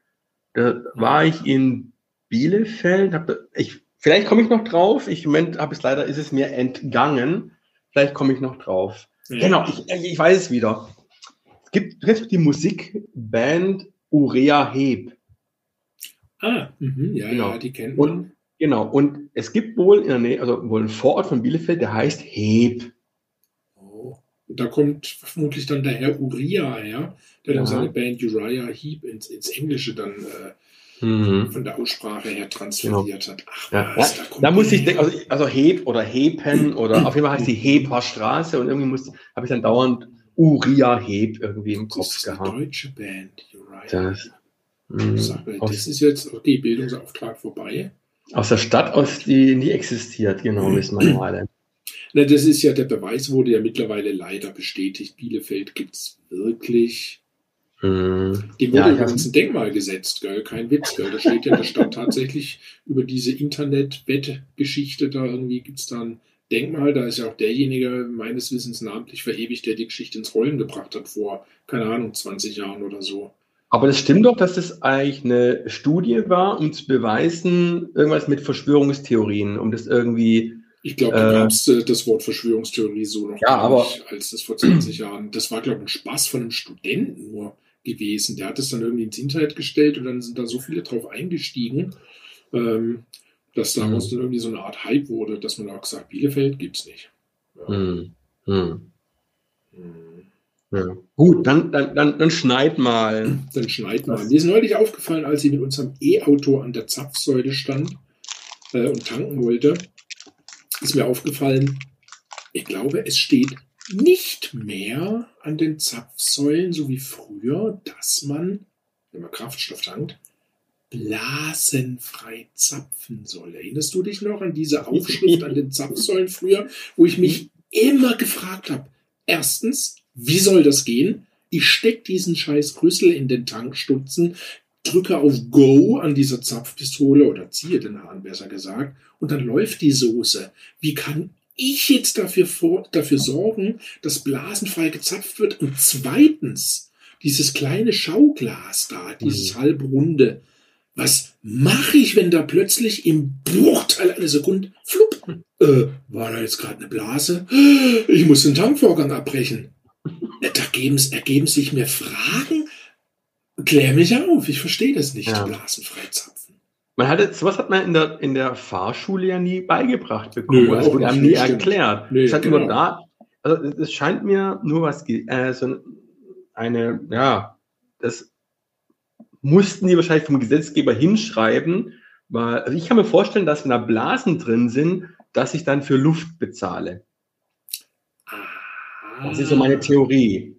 Da war ich in Bielefeld, hab, ich, vielleicht komme ich noch drauf, ich Moment habe es leider, ist es mir entgangen. Vielleicht komme ich noch drauf. Ja. Genau, ich, ich weiß es wieder. Es gibt, du kennst die Musikband Urea Heb. Ah, mhm, ja, Genau. ja, die kennt Und- man. Genau, und es gibt wohl in der Nähe, also wohl ein Vorort von Bielefeld, der heißt Heb. Da kommt vermutlich dann der Herr Uriah her, der dann seine Band Uriah Heep ins, ins Englische dann äh, Mhm. von der Aussprache her transferiert hat. Ach, Ja, was, kommt da muss ich denken, also, also Heb oder Hepen oder auf jeden Fall heißt die Heper Straße und irgendwie muss, habe ich dann dauernd Uriah Heb irgendwie im das Kopf ist eine gehabt. deutsche Band, Uriah Das, Heep. mh, Sag mal, das ist jetzt, okay, Bildungsauftrag vorbei. aus der Stadt, aus die nie existiert, genau, wissen wir alle. Na, das ist ja, der Beweis wurde ja mittlerweile leider bestätigt. Bielefeld gibt's wirklich. Mhm. Dem wurde Ja, übrigens ein Denkmal gesetzt, gell? Kein Witz, gell? Da steht ja in der Stadt (laughs) tatsächlich über diese Internet-Wettgeschichte da irgendwie gibt's da ein Denkmal. Da ist ja auch derjenige meines Wissens namentlich verewigt, der die Geschichte ins Rollen gebracht hat vor, keine Ahnung, 20 Jahren oder so. Aber das stimmt doch, dass das eigentlich eine Studie war, um zu beweisen, irgendwas mit Verschwörungstheorien, um das irgendwie Ich glaube, da gab's äh, das Wort Verschwörungstheorie so noch Ja, aber- nicht, als das vor 20 Jahren. Das war, glaube ich, ein Spaß von einem Studenten nur gewesen. Der hat es dann irgendwie ins Internet gestellt und dann sind da so viele drauf eingestiegen, ähm, dass daraus Mhm. dann irgendwie so eine Art Hype wurde, dass man auch gesagt, Bielefeld gibt's nicht. Ja. Hm, hm, Mhm. ja. Gut, dann, dann, dann, dann schneid mal. Dann schneid mal. Mir ist neulich aufgefallen, als ich mit unserem E-Auto an der Zapfsäule stand äh, und tanken wollte, ist mir aufgefallen, ich glaube, es steht nicht mehr an den Zapfsäulen, so wie früher, dass man, wenn man Kraftstoff tankt, blasenfrei zapfen soll. Erinnerst du dich noch an diese Aufschrift an den Zapfsäulen früher, wo ich mich immer gefragt habe, erstens, wie soll das gehen? Ich steck diesen scheiß Rüssel in den Tankstutzen, drücke auf Go an dieser Zapfpistole oder ziehe den Hahn besser gesagt und dann läuft die Soße. Wie kann ich jetzt dafür, vor, dafür sorgen, dass blasenfrei gezapft wird? Und zweitens, dieses kleine Schauglas da, dieses Mhm. halbrunde, was mache ich, wenn da plötzlich im Bruchteil einer Sekunde, flupp, äh, war da jetzt gerade eine Blase? Ich muss den Tankvorgang abbrechen. Äh, Da geben, ergeben sich mir Fragen. Klär mich auf, ich verstehe das nicht, Ja. blasenfrei zapfen. Man hatte, sowas hat man in der, in der Fahrschule ja nie beigebracht bekommen. Nö, das wurde einem nie stimmt. erklärt. Es hat genau. da, also es- scheint mir nur was, äh, so eine, ja, das mussten die wahrscheinlich vom Gesetzgeber hinschreiben, weil also ich kann mir vorstellen, dass wenn da Blasen drin sind, dass ich dann für Luft bezahle. Das ist so meine Theorie.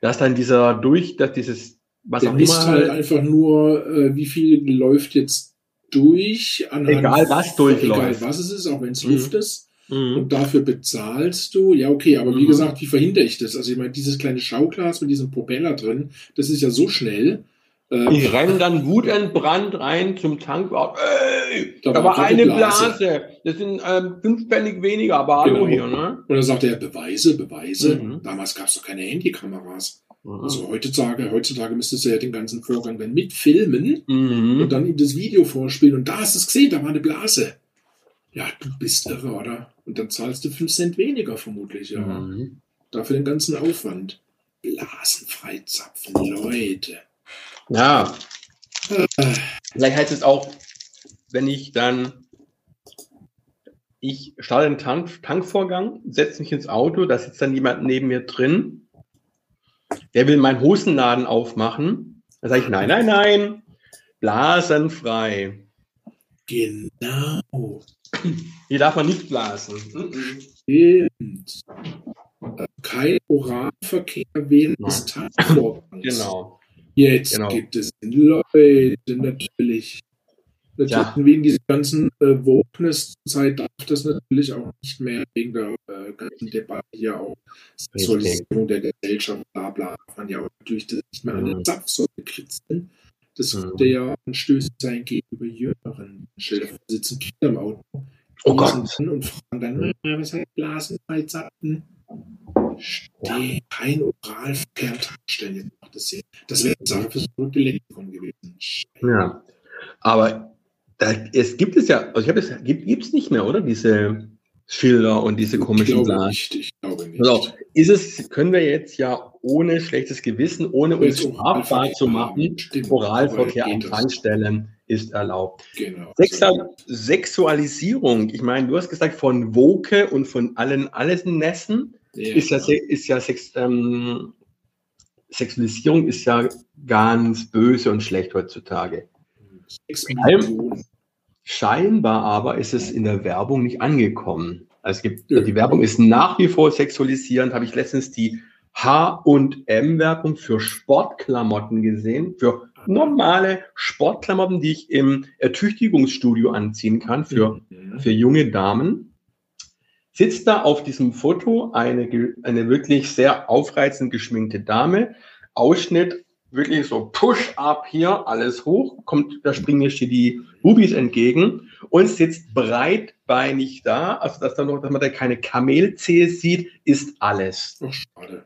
Dass dann dieser durch, dass dieses, was Der auch immer. halt einfach nur, äh, wie viel läuft jetzt durch. Egal was durchläuft. Egal was es ist, auch wenn es mhm. Luft ist. Mhm. Und dafür bezahlst du. Ja, okay, aber wie mhm. gesagt, wie verhindere ich das? Also ich meine, dieses kleine Schauglas mit diesem Propeller drin, das ist ja so schnell. Äh, ich renne dann wutentbrannt rein zum Tank. Ey, da, da war eine Blase. Blase. Das sind ähm, fünf Pfennig weniger, aber hallo genau. hier, ne? Und dann sagt er, Beweise, Beweise. Mhm. Damals gab es doch keine Handykameras. Mhm. Also heutzutage, heutzutage müsstest du ja den ganzen Vorgang dann mitfilmen mhm. und dann ihm das Video vorspielen. Und da hast du es gesehen, da war eine Blase. Ja, du bist irre, oder? Und dann zahlst du 5 Cent weniger vermutlich, ja. Mhm. Dafür den ganzen Aufwand. Blasenfrei zapfen, Leute. Ja. Äh. Vielleicht heißt es auch, wenn ich dann, ich starte den Tank, Tankvorgang, setze mich ins Auto, da sitzt dann jemand neben mir drin, der will meinen Hosenladen aufmachen. Dann sage ich, nein, nein, nein, blasenfrei. Genau. Hier darf man nicht blasen. Stimmt. Kein Oralverkehr während des Tagesvorgangs. Genau. Jetzt genau. gibt es Leute natürlich. Natürlich ja. wegen dieser ganzen äh, Wokeness-Zeit darf das natürlich auch nicht mehr wegen der äh, ganzen Debatte hier auch Sexualisierung der Gesellschaft, bla bla, darf man ja auch natürlich das nicht mehr mhm. an den Zapfsäule kritzeln. Das mhm. könnte ja anstößig sein gegenüber Jüngeren. Schilder sitzen Kinder im Auto. Oh Gott. Und fragen dann, was hat Blasen bei Zapfen? Steh, kein Oralverkehr Tankstellen. Das, das wäre eine Sache fürs verrückte Lexikon gewesen. Ja. Aber da, es gibt es ja, also ich habe es, gibt es nicht mehr, oder? Diese Schilder und diese komischen Blasen. Ich glaube nicht. Also, ist es, können wir jetzt ja ohne schlechtes Gewissen, ohne uns strafbar zu machen, Oralverkehr an Tankstellen ist erlaubt. Genau. Sexual Sexualisierung, ich meine, du hast gesagt, von Woke und von allen alles Nessen ja. ist ja, ist ja Sex, ähm, Sexualisierung ist ja ganz böse und schlecht heutzutage. Scheinbar aber ist es in der Werbung nicht angekommen. Also es gibt, die Werbung ist nach wie vor sexualisierend. Habe ich letztens die H&M-Werbung für Sportklamotten gesehen, für normale Sportklamotten, die ich im Ertüchtigungsstudio anziehen kann, für, mhm. für junge Damen. Sitzt da auf diesem Foto eine, eine wirklich sehr aufreizend geschminkte Dame, Ausschnitt wirklich so Push-up hier, alles hoch, kommt, da springen mir die Bubis entgegen und sitzt breitbeinig da, also dass, da noch, dass man da keine Kamelzehe sieht, ist alles. Ach, schade.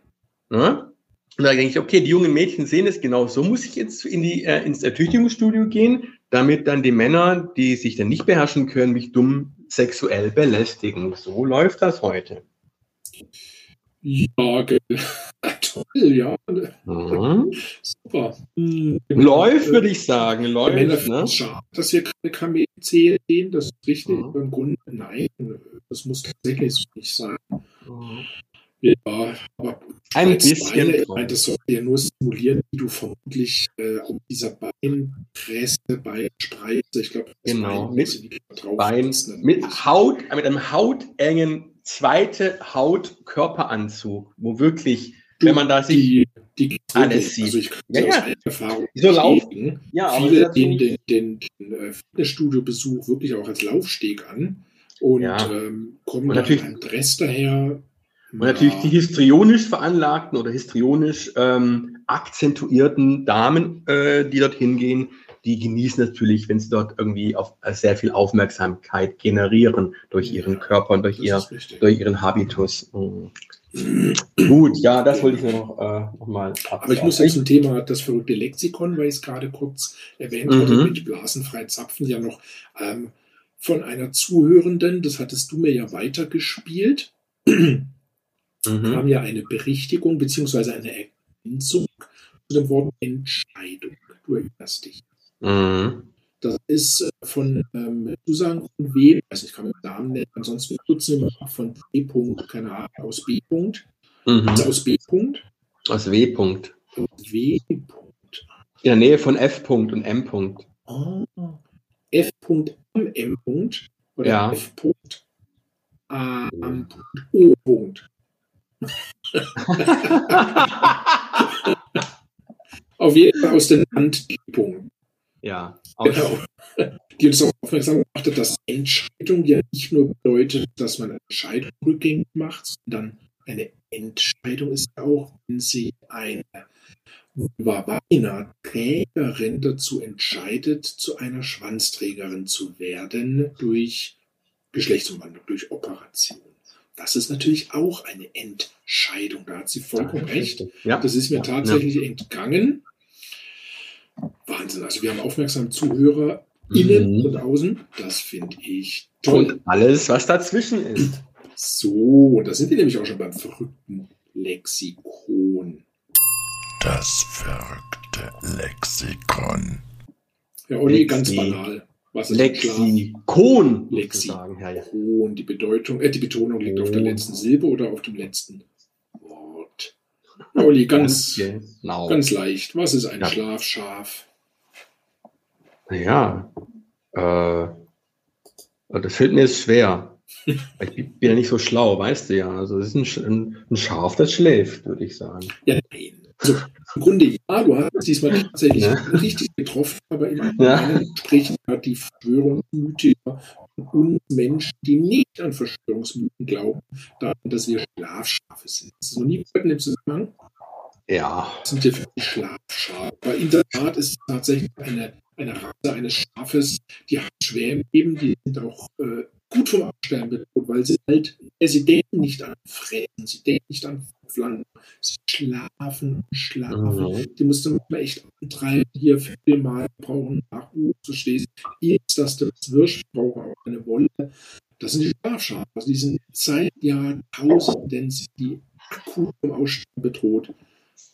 Ja? Und da denke ich, okay, die jungen Mädchen sehen es genau so, muss ich jetzt in die, äh, ins Ertüchtigungsstudio gehen, damit dann die Männer, die sich dann nicht beherrschen können, mich dumm sexuell belästigen. So läuft das heute. Ja, (laughs) toll, ja. Mhm. Super. Mhm. Läuft, würde ich sagen. Läuft. Ne? Schade, dass wir keine Kamele sehen, das ist richtig. Mhm. Im Grunde, nein, das muss tatsächlich so nicht sein. Mhm. Ja, aber ein bisschen. Beine, ich meine, das sollte ja nur simulieren, wie du vermutlich äh, um dieser Beinpresse, Beinspreize, ich glaube, genau, Bein, mit, Bein, mit Haut, mit einem hautengen zweite Hautkörperanzug, wo wirklich, du, wenn man da sich die, die alles sieht. Also ich kann ja, ja. Erfahrung so laufen. Ja, viele den, den, den, den äh, Fitnessstudio-Besuch wirklich auch als Laufsteg an und ja. ähm, kommen und natürlich, ein Dress daher, und natürlich die histrionisch veranlagten oder histrionisch ähm, akzentuierten Damen, äh, die dort hingehen, die genießen natürlich, wenn sie dort irgendwie auf sehr viel Aufmerksamkeit generieren durch ihren Körper und durch, ihr, durch ihren Habitus. Mhm. Gut, ja, das wollte ich nur noch, äh, noch mal Aber ich muss jetzt zum Thema das verrückte Lexikon, weil ich es gerade kurz erwähnt mhm. hatte, mit blasenfrei Zapfen ja noch ähm, von einer Zuhörenden, das hattest du mir ja weitergespielt mhm. kam ja eine Berichtigung beziehungsweise eine Ergänzung zu dem Wort Entscheidung. Du erinnerst dich. Mhm. Das ist äh, von, ähm, du sagen von W, also ich kann mir Namen nennen, ansonsten nutzen wir mal von B. -Punkt, keine Ahnung, aus B. -Punkt. Mhm. Also aus B. -Punkt. Aus W. -Punkt. W. -Punkt. In der Nähe von F. -Punkt und M. -Punkt. Oh. F. am M. -Punkt oder Ja. F. am O. -Punkt. (laughs) Auf jeden Fall aus der Hand die Punkt. Ja. Aus, Genau. (laughs) Die uns darauf aufmerksam gemacht hat, dass Entscheidung ja nicht nur bedeutet, dass man eine Entscheidung rückgängig macht, sondern eine Entscheidung ist auch, wenn sie eine Vagina-Trägerin dazu entscheidet, zu einer Schwanzträgerin zu werden durch Geschlechtsumwandlung, durch Operation. Das ist natürlich auch eine Entscheidung. Da hat sie vollkommen recht. Ja. Das ist mir Ja. tatsächlich entgangen. Wahnsinn. Also wir haben aufmerksame Zuhörer innen Mhm. und außen. Das finde ich toll. Und alles, was dazwischen ist. So, da sind wir nämlich auch schon beim verrückten Lexikon. Das verrückte Lexikon. Ja, Olli, ganz banal. Was ist? Lexikon. Lexi. sozusagen, Ja, ja. Lexikon, die Bedeutung, äh, die Betonung liegt auf der Oh. letzten Silbe oder auf dem letzten Olli, ganz, genau. ganz leicht. Was ist ein Ja. Schlafschaf? Ja. Äh, das fällt mir jetzt schwer. Ich bin ja nicht so schlau, weißt du ja. Also es ist ein, ein, Schaf, das schläft, würde ich sagen. Ja, nein. Also im Grunde ja, du hast diesmal tatsächlich Ja. richtig getroffen, aber im Ja. Sprechen hat die Verschwörungsmythiker und Menschen, die nicht an Verschwörungsmythen glauben, daran, dass wir Schlafschafe sind. Hast du noch nie gehört in dem Zusammenhang? Ja. Was sind hier für Schlafschafe? Aber in der Tat ist es tatsächlich eine, eine Rasse eines Schafes, die hat schwer im Leben, die sind auch äh, gut vom Absterben bedroht, weil sie halt, äh, sie denken nicht an Fressen, sie denken nicht an Pflanzen, sie schlafen, schlafen. Mhm. Die musst du manchmal echt antreiben, hier viermal brauchen Nachwuchs, du stehst, jetzt, dass du das wirst, brauchen auch eine Wolle. Das sind die Schlafschafe, also die sind seit Jahrtausenden die akut vom Aussterben bedroht,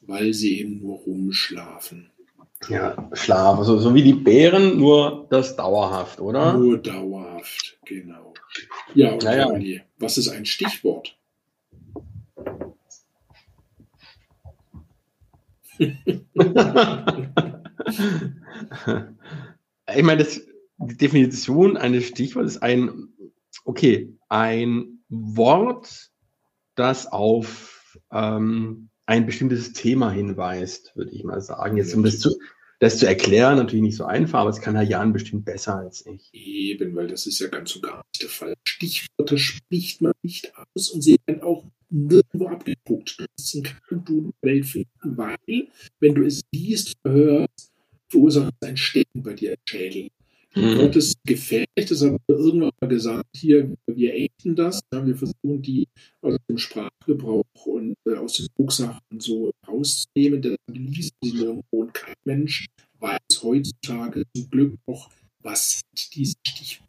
weil sie eben nur rumschlafen. Ja, Schlaf. Also so wie die Bären, nur das dauerhaft, oder? Nur dauerhaft, genau. Ja, und Ja, ja. Pauli, was ist ein Stichwort? (laughs) ich meine, das, die Definition eines Stichwortes ist ein, okay, ein Wort, das auf ähm, ein bestimmtes Thema hinweist, würde ich mal sagen. Jetzt, um das zu, das zu erklären, natürlich nicht so einfach, aber es kann Herr Jan bestimmt besser als ich. Eben, weil das ist ja ganz und gar nicht der Fall. Stichwörter spricht man nicht aus und sie werden auch nirgendwo abgedruckt. Das sind keine Duden der Welt finden, weil, wenn du es liest oder hörst, verursacht es ein Stecken bei dir im Schädel. Mhm. Wort ist gefährlich, das haben wir irgendwann mal gesagt, hier, wir ächten das, ja, wir versuchen die aus dem Sprachgebrauch und äh, aus den Drucksachen so rauszunehmen, deshalb liest sie nirgendwo und kein Mensch weiß heutzutage zum Glück noch, was sind diese Stichwörter, die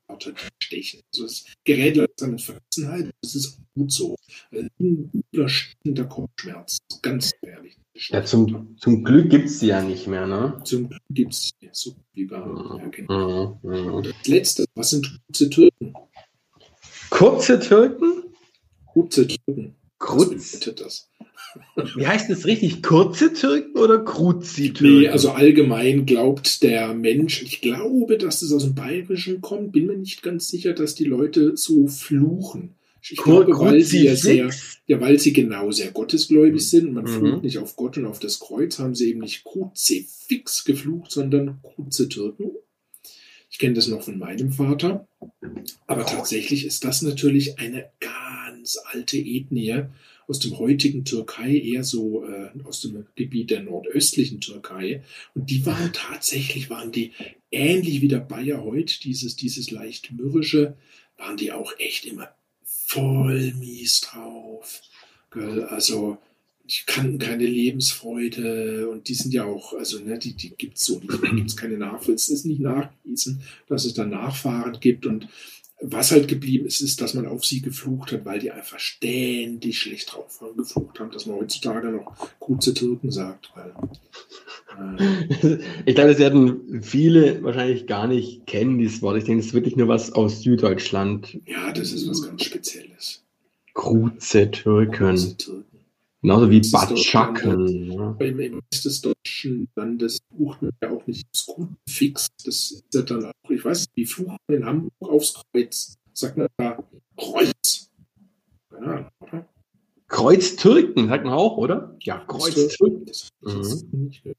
stechen. Also es gerät langsam in Vergessenheit, das ist auch gut so. Ein überstehender Kopfschmerz, ganz gefährlich. Ja, zum, zum Glück gibt es die ja nicht mehr, ne? Zum Glück gibt es so wie gar ja. Und das letzte, was sind kurze Türken? Kurze Türken? Kurze Türken. Bedeutet das? Wie heißt das richtig? Kurze Türken oder Kruzi-Türken? Nee, also allgemein glaubt der Mensch, ich glaube, dass das aus dem Bayerischen kommt, bin mir nicht ganz sicher, dass die Leute so fluchen. Ich Kur- glaube, weil sie ja sehr, ja, weil sie genau sehr gottesgläubig sind und man Mhm. flucht nicht auf Gott und auf das Kreuz, haben sie eben nicht Kruzifix geflucht, sondern Kruze Türken. Ich kenne das noch von meinem Vater. Aber tatsächlich ist das natürlich eine ganz alte Ethnie aus dem heutigen Türkei, eher so äh, aus dem Gebiet der nordöstlichen Türkei. Und die waren tatsächlich, waren die ähnlich wie der Bayer heute, dieses, dieses leicht mürrische, waren die auch echt immer voll mies drauf. Gell? Also, die kannten keine Lebensfreude und die sind ja auch, also ne, die, die gibt es so nicht, da gibt es keine Nachfahren, es ist nicht nachgewiesen, dass es da Nachfahren gibt und was halt geblieben ist, ist, dass man auf sie geflucht hat, weil die einfach ständig schlecht drauf waren, geflucht haben, dass man heutzutage noch kurze Türken sagt. Weil, äh, (laughs) Ich glaube, das werden viele wahrscheinlich gar nicht kennen, dieses Wort. Ich denke, das ist wirklich nur was aus Süddeutschland. ja, das ist was ganz Spezielles. Kruze Türken. Türken. Genauso wie Das Batschaken. Ne? Im, Rest des deutschen Landes bucht man ja auch nicht aufs Gut fix. Das ist ja dann auch, ich weiß nicht, wie flucht man in Hamburg aufs Kreuz? Sagt man da Kreuz? Keine Ahnung, oder? Kreuztürken, sagt man auch, oder? Ja, Kreuztürken. Das gehört.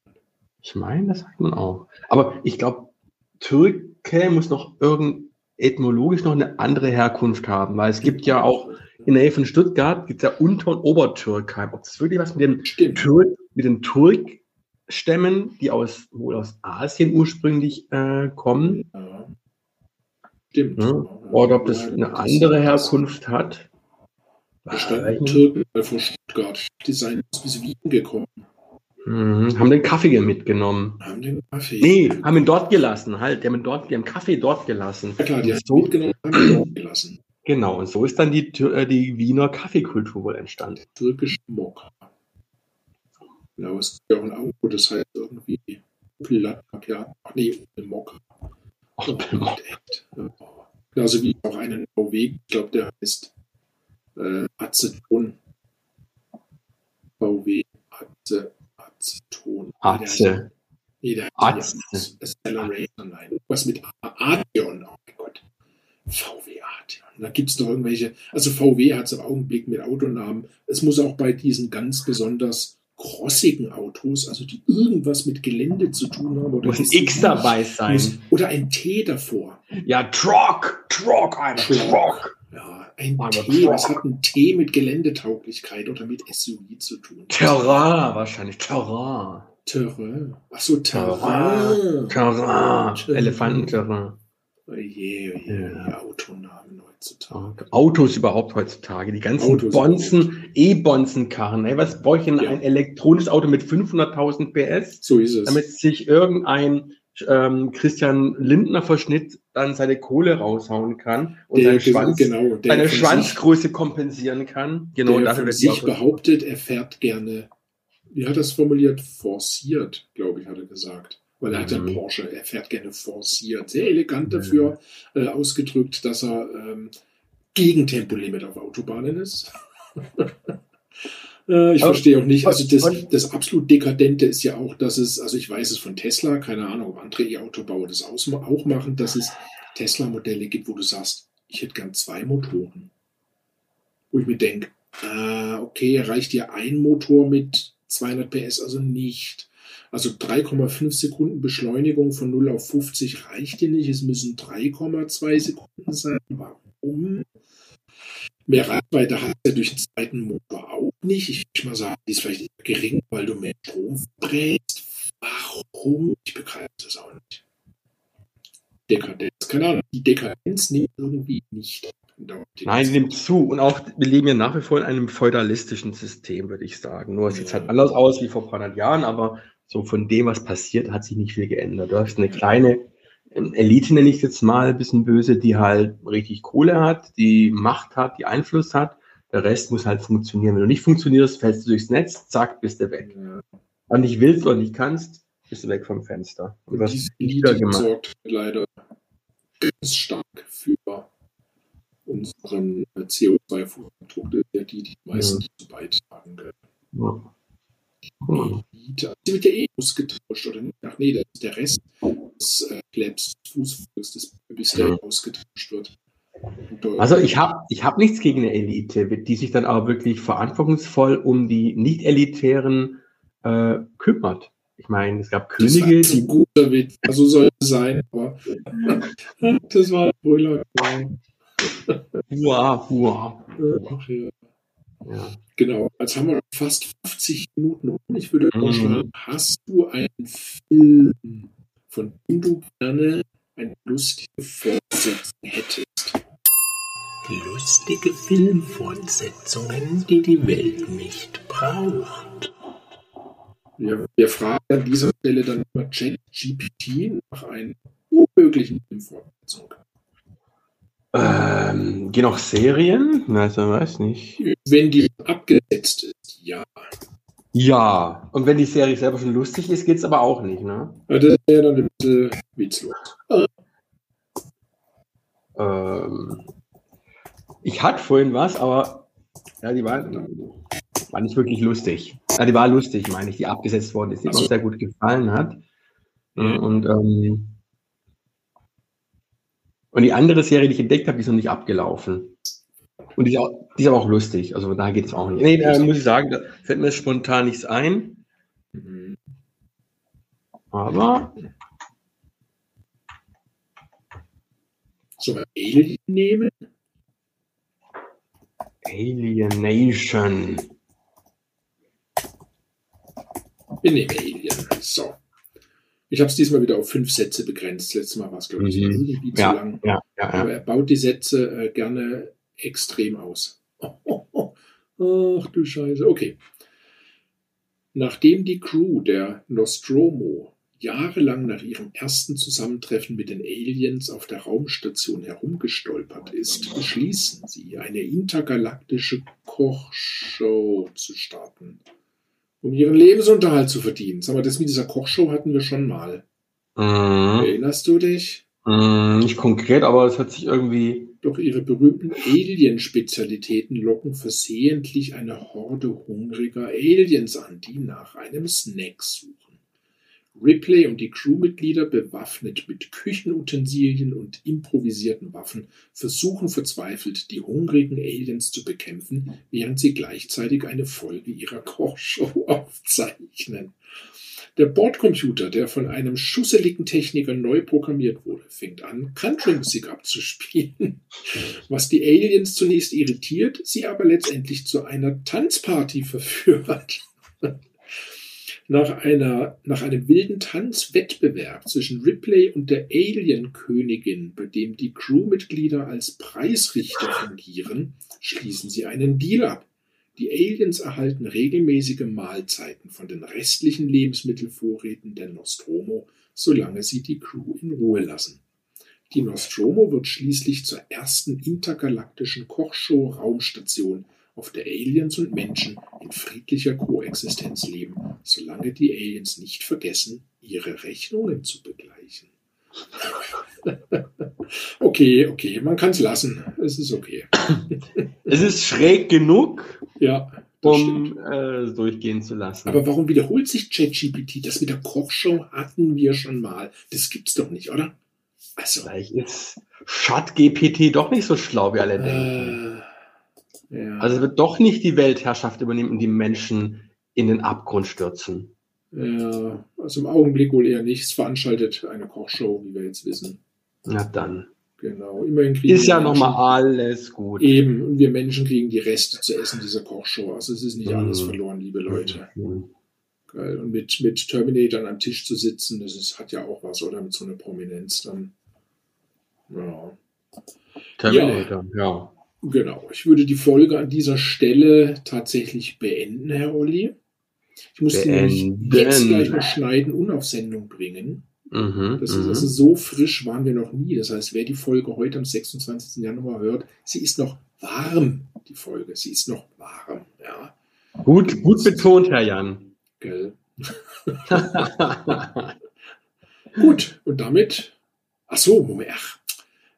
Ich meine, das sagt man auch. Aber ich glaube, Türke muss noch irgend etymologisch noch eine andere Herkunft haben, weil es gibt ja auch in der Nähe von Stuttgart gibt es ja Unter- und Obertürkheim. Ob das wirklich was mit Stimmt. Türk, mit den Turkstämmen, die aus, wohl aus Asien ursprünglich äh, kommen, Ja. Stimmt. ne? oder ob das eine andere Herkunft hat. Da standen Türken mal vor Stuttgart. Die seien bis Wien gekommen. Mhm. Haben den Kaffee mitgenommen. Haben den Kaffee. Nee, haben ihn dort gelassen, halt. Die haben, ihn dort, die haben Kaffee dort gelassen. Ja klar, die haben so, mitgenommen und haben ihn dort gelassen. Genau, und so ist dann die, äh, die Wiener Kaffeekultur wohl entstanden. Türkisch Mokka. Genau, es gibt ja auch ein Auto, das heißt irgendwie Opel ja, ach nee, Opel Mokka. Echt. Ja. Genauso wie auch einen VW, ich glaube, der heißt äh, Aceton. VW Ace, Aceton. Atze. Nee, der ja Accelerator, nein. Was mit A- Atheon, oh mein Gott. VW Atheon. Da gibt es doch irgendwelche, also VW hat es im Augenblick mit Autonamen. Es muss auch bei diesen ganz besonders crossigen Autos, also die irgendwas mit Gelände zu tun haben. Oder Muss ein X dabei sein. muss- Oder ein T davor. Ja, Truck, Truck, Alter, Truck. Ja, ein Aber T. Was hat ein T mit Geländetauglichkeit oder mit SUV zu tun? Terrain wahrscheinlich, Terrain. Terrain. Ach so, Terrain. Terrain. Terrain, Elefantenterrain. Oje, oje, Ja. Autonamen heutzutage. Autos überhaupt heutzutage, die ganzen Autos Bonzen, E-Bonzenkarren. Ey, was bräuchte ich denn Ja. ein elektronisches Auto mit 500.000 PS, So ist es. damit sich irgendein ähm, Christian Lindner Verschnitt dann seine Kohle raushauen kann und der, seinen Schwanz, genau, seine Schwanzgröße kompensieren kann. Genau, sich, der dafür wird sich behauptet, er fährt gerne, wie hat er es formuliert? Forciert, glaube ich, hat er gesagt. Weil er hat ja Mhm. Porsche, er fährt gerne forciert. Sehr elegant dafür äh, ausgedrückt, dass er ähm, gegen Tempolimit auf Autobahnen ist. (laughs) Äh, ich Aber- verstehe auch nicht. Also das, das absolut Dekadente ist ja auch, dass es, also ich weiß es von Tesla, keine Ahnung, ob andere E-Autobauer das auch machen, dass es Tesla-Modelle gibt, wo du sagst, ich hätte gern zwei Motoren. Wo ich mir denke, äh, okay, reicht dir ein Motor mit 200 PS also nicht. Also 3,5 Sekunden Beschleunigung von 0 auf 50 reicht dir nicht. Es müssen 3,2 Sekunden sein. Warum? Mehr Reichweite hat er durch den zweiten Motor auch nicht. Ich würde mal sagen, die ist vielleicht gering, weil du mehr Strom verbrätst. Warum? Ich begreife das auch nicht. Dekadenz, keine Ahnung. Die Dekadenz nimmt irgendwie nicht. Nein, ganze nimmt zu. Und auch, wir leben ja nach wie vor in einem feudalistischen System, würde ich sagen. Nur es sieht Ja. halt anders aus wie vor ein paar hundert Jahren, aber so von dem, was passiert, hat sich nicht viel geändert. Du hast eine kleine Elite, nenne ich es jetzt mal, ein bisschen böse, die halt richtig Kohle hat, die Macht hat, die Einfluss hat. Der Rest muss halt funktionieren. Wenn du nicht funktionierst, fällst du durchs Netz, zack, bist du weg. Ja. Und nicht willst oder nicht kannst, bist du weg vom Fenster. Und was wieder gemacht. sorgt leider ganz stark für unseren CO2-Fußabdruck, der die, die meisten dazu beitragen. Ja. Elite. Sie wird ja eh ausgetauscht, oder nicht? Ach nee, das ist der Rest des äh, Plebs, des Fußvolks, des Pöbels, der ausgetauscht wird. Also ich habe ich hab nichts gegen eine Elite, die sich dann aber wirklich verantwortungsvoll um die nicht-elitären äh, kümmert. Ich meine, es gab das Könige, war so ein guter Witz. Also soll es sein, aber (laughs) das war ein Brüller. Hua, hua. Ja. Ja. Genau, jetzt haben wir fast 50 Minuten um. Ich würde Mhm. vorschlagen, hast du einen Film, von dem du gerne eine lustige Fortsetzung hättest? Lustige Filmfortsetzungen, die die Welt nicht braucht. Wir, wir fragen an dieser Stelle dann immer ChatGPT nach einer unmöglichen Filmfortsetzung. Ähm, gehen noch Serien? Also weiß nicht. Wenn die abgesetzt ist, ja. Ja, und wenn die Serie selber schon lustig ist, geht's aber auch nicht, ne? Das wäre dann ein bisschen witzlos. Ähm, ich hatte vorhin was, aber ja, die waren. war nicht wirklich lustig. Ja, die war lustig, meine ich, die abgesetzt worden ist, die mir auch sehr gut gefallen hat. Mhm. Und, ähm, und die andere Serie, die ich entdeckt habe, die ist noch nicht abgelaufen. Und die ist, auch, die ist aber auch lustig. Also da geht es auch nicht. Nee, da muss ich sagen, da fällt mir spontan nichts ein. Aber Sollen wir Alien nehmen? Alienation. Wir nehmen Alien. So. Ich habe es diesmal wieder auf fünf Sätze begrenzt. Letztes Mal war es, glaube ich, Mhm. irgendwie zu Ja, lang. ja, ja, Aber er baut die Sätze äh, gerne extrem aus. (laughs) Ach du Scheiße. Okay. Nachdem die Crew der Nostromo jahrelang nach ihrem ersten Zusammentreffen mit den Aliens auf der Raumstation herumgestolpert ist, beschließen sie, eine intergalaktische Kochshow zu starten, um ihren Lebensunterhalt zu verdienen. Sag mal, das mit dieser Kochshow hatten wir schon mal. Mhm. Erinnerst du dich? Mhm, nicht konkret, aber es hat sich irgendwie. Doch ihre berühmten Alien-Spezialitäten locken versehentlich eine Horde hungriger Aliens an, die nach einem Snack suchen. Ripley und die Crewmitglieder, bewaffnet mit Küchenutensilien und improvisierten Waffen, versuchen verzweifelt, die hungrigen Aliens zu bekämpfen, während sie gleichzeitig eine Folge ihrer Kochshow (laughs) aufzeichnen. Der Bordcomputer, der von einem schusseligen Techniker neu programmiert wurde, fängt an, Country-Musik abzuspielen, was die Aliens zunächst irritiert, sie aber letztendlich zu einer Tanzparty verführt. Nach, einer, nach einem wilden Tanzwettbewerb zwischen Ripley und der Alien-Königin, bei dem die Crewmitglieder als Preisrichter fungieren, schließen sie einen Deal ab. Die Aliens erhalten regelmäßige Mahlzeiten von den restlichen Lebensmittelvorräten der Nostromo, solange sie die Crew in Ruhe lassen. Die Nostromo wird schließlich zur ersten intergalaktischen Kochshow-Raumstation, auf der Aliens und Menschen in friedlicher Koexistenz leben, solange die Aliens nicht vergessen, ihre Rechnungen zu begleichen. (laughs) okay, okay, man kann es lassen. Es ist okay. (laughs) Es ist schräg genug, Ja, um äh, es durchgehen zu lassen. Aber warum wiederholt sich ChatGPT? Das mit der Kochshow hatten wir schon mal. Das gibt's doch nicht, oder? Also, Vielleicht ist ChatGPT doch nicht so schlau, wie alle denken. Ja, Also es wird doch nicht die Weltherrschaft übernehmen und die Menschen in den Abgrund stürzen. ja, also im Augenblick wohl eher nicht. Es veranstaltet eine Kochshow, wie wir jetzt wissen. Na dann. Genau, immerhin kriegen Ist ja nochmal alles gut. Eben, und wir Menschen kriegen die Reste zu essen dieser Kochshow. Also es ist nicht Mhm. alles verloren, liebe Leute. Mhm. Geil. Und mit, mit Terminator am Tisch zu sitzen, das ist, hat ja auch was, oder? Mit so einer Prominenz dann. Ja. Terminator, ja. Genau. Ich würde die Folge an dieser Stelle tatsächlich beenden, Herr Olli. Ich muss die Beenden. jetzt gleich noch schneiden und auf Sendung bringen. Mhm. Das ist, also so frisch waren wir noch nie. Das heißt, wer die Folge heute am 26. Januar hört, sie ist noch warm, die Folge. Sie ist noch warm, ja. gut, gut betont, Herr Jan. Gell. (laughs) Gut, und damit, ach so, Moment, ach,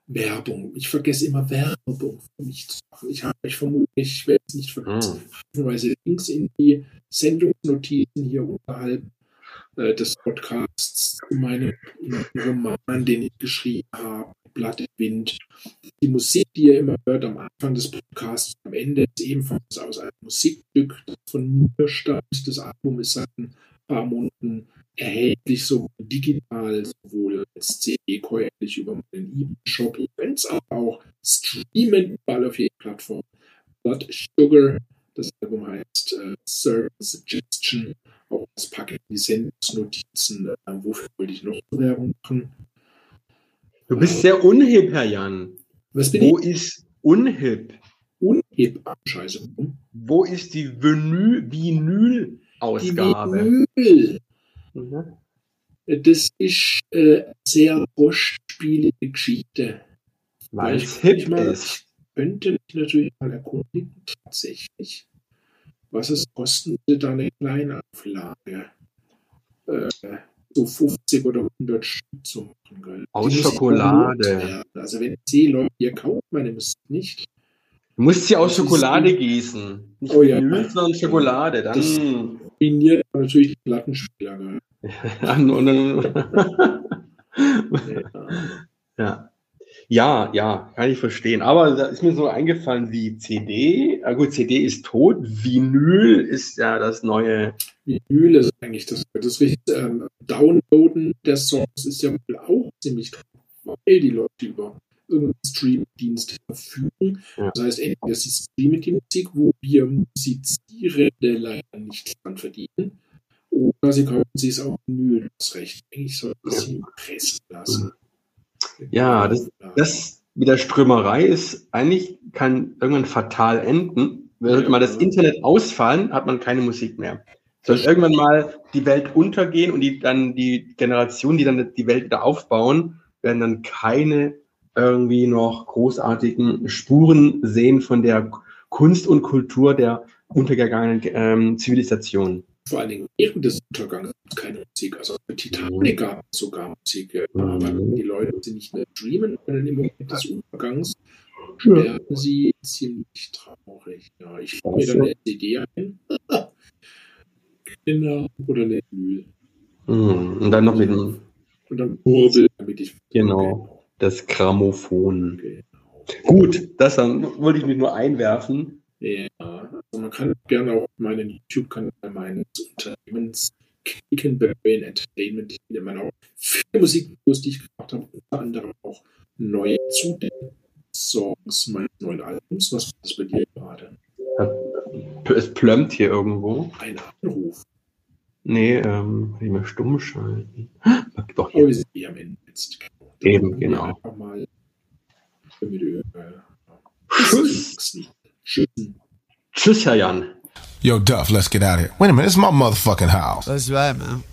Werbung. Ich vergesse immer Werbung für mich zu machen. Ich habe euch vermutlich, ich werde es nicht vergessen, haufenweise Links in die Sendungsnotizen hier unterhalb äh, des Podcasts zu meinem Roman, den ich geschrieben habe, Blatt im Wind. Die Musik, die ihr immer hört am Anfang des Podcasts, am Ende ist ebenfalls aus einem Musikstück, das von mir stammt. Das Album ist seit ein paar Monaten erhältlich, sowohl digital, sowohl als CD, käuflich über meinen E-Shop. Es aber auch streamen, überall auf jeder Plattform. Blood Sugar, das Album heißt äh, Certain Suggestion. Auch das in die Sendungsnotizen. Äh, wofür wollte ich noch Werbung machen? Du bist sehr unhip, Herr Jan. Was bin Wo ich? ist unhip? Unheb. Ah, Scheiße. Wo ist die Vinyl- Die Vinyl-Ausgabe? Vinyl. Mhm. Das ist äh, eine sehr kostspielige Geschichte. Weil Ich- es hip ich mal- ist. könnte mich natürlich mal erkundigen, tatsächlich, was es kosten würde, da eine kleine Auflage, äh, so 50 oder 100 Stück zu machen. Gell? Aus Schokolade. Also wenn ich sehe, Leute, ihr kauft meine Musik nicht, Du musst sie aus Schokolade gießen. Nicht Oh ja. Vinyl, sondern Schokolade. Dann. Das- Miniert natürlich die Plattenspieler. (laughs) dann (laughs) ja. Ja, ja, kann ich verstehen. Aber da ist mir so eingefallen wie CD. Ah, gut, CD ist tot. Vinyl ist ja das neue. Vinyl ist eigentlich das, das ähm, Downloaden der Songs ist ja wohl auch ziemlich teuer, weil die Leute über irgendeinen Streamingdienst verfügen. Ja. Das heißt, entweder sie streamen die Musik, wo wir Musizierende leider nicht dran verdienen, oder sie kaufen sich es auf Vinyl. Das Recht. Eigentlich soll man sie pressen lassen. Ja, das- Das mit der Strömerei ist eigentlich, kann irgendwann fatal enden. Sollte Ja. mal das Internet ausfallen, hat man keine Musik mehr. Sollte irgendwann mal die Welt untergehen und die, dann die Generationen, die dann die Welt wieder aufbauen, werden dann keine irgendwie noch großartigen Spuren sehen von der Kunst und Kultur der untergegangenen ähm, Zivilisation. vor allen Dingen während des Untergangs gibt es keine Musik. Also bei Titanic gab es sogar Musik. ja. Aber Mhm. die Leute, die nicht mehr streamen können im Moment des Untergangs, sterben sie ziemlich traurig. Ja, ich schaue mir dann eine CD ein. genau. Oder eine Mühl. Mhm. Und dann noch mit dem, Und dann Kurbel, damit ich. Genau. Das Grammophon. Okay. Gut, das dann wollte ich mich nur einwerfen. Ja, also man kann gerne auf meinen YouTube-Kanal meines Unternehmens Kickenberry Entertainment, in dem man auch viele Musikvideos, die ich gemacht habe, unter anderem auch neue zu den Songs meines neuen Albums. Was war das bei dir gerade? Es plömmt hier irgendwo. Ein Anruf. Nee, ähm, kann ich mal stumm schalten. Doch, Oh, wir hier. sind eh am Ende jetzt. Eben, genau. Tschüss. Tschüss. Tschüss, Herr Jan. Yo, Duff, let's get out of here. Wait a minute, it's my motherfucking house. That's right, man.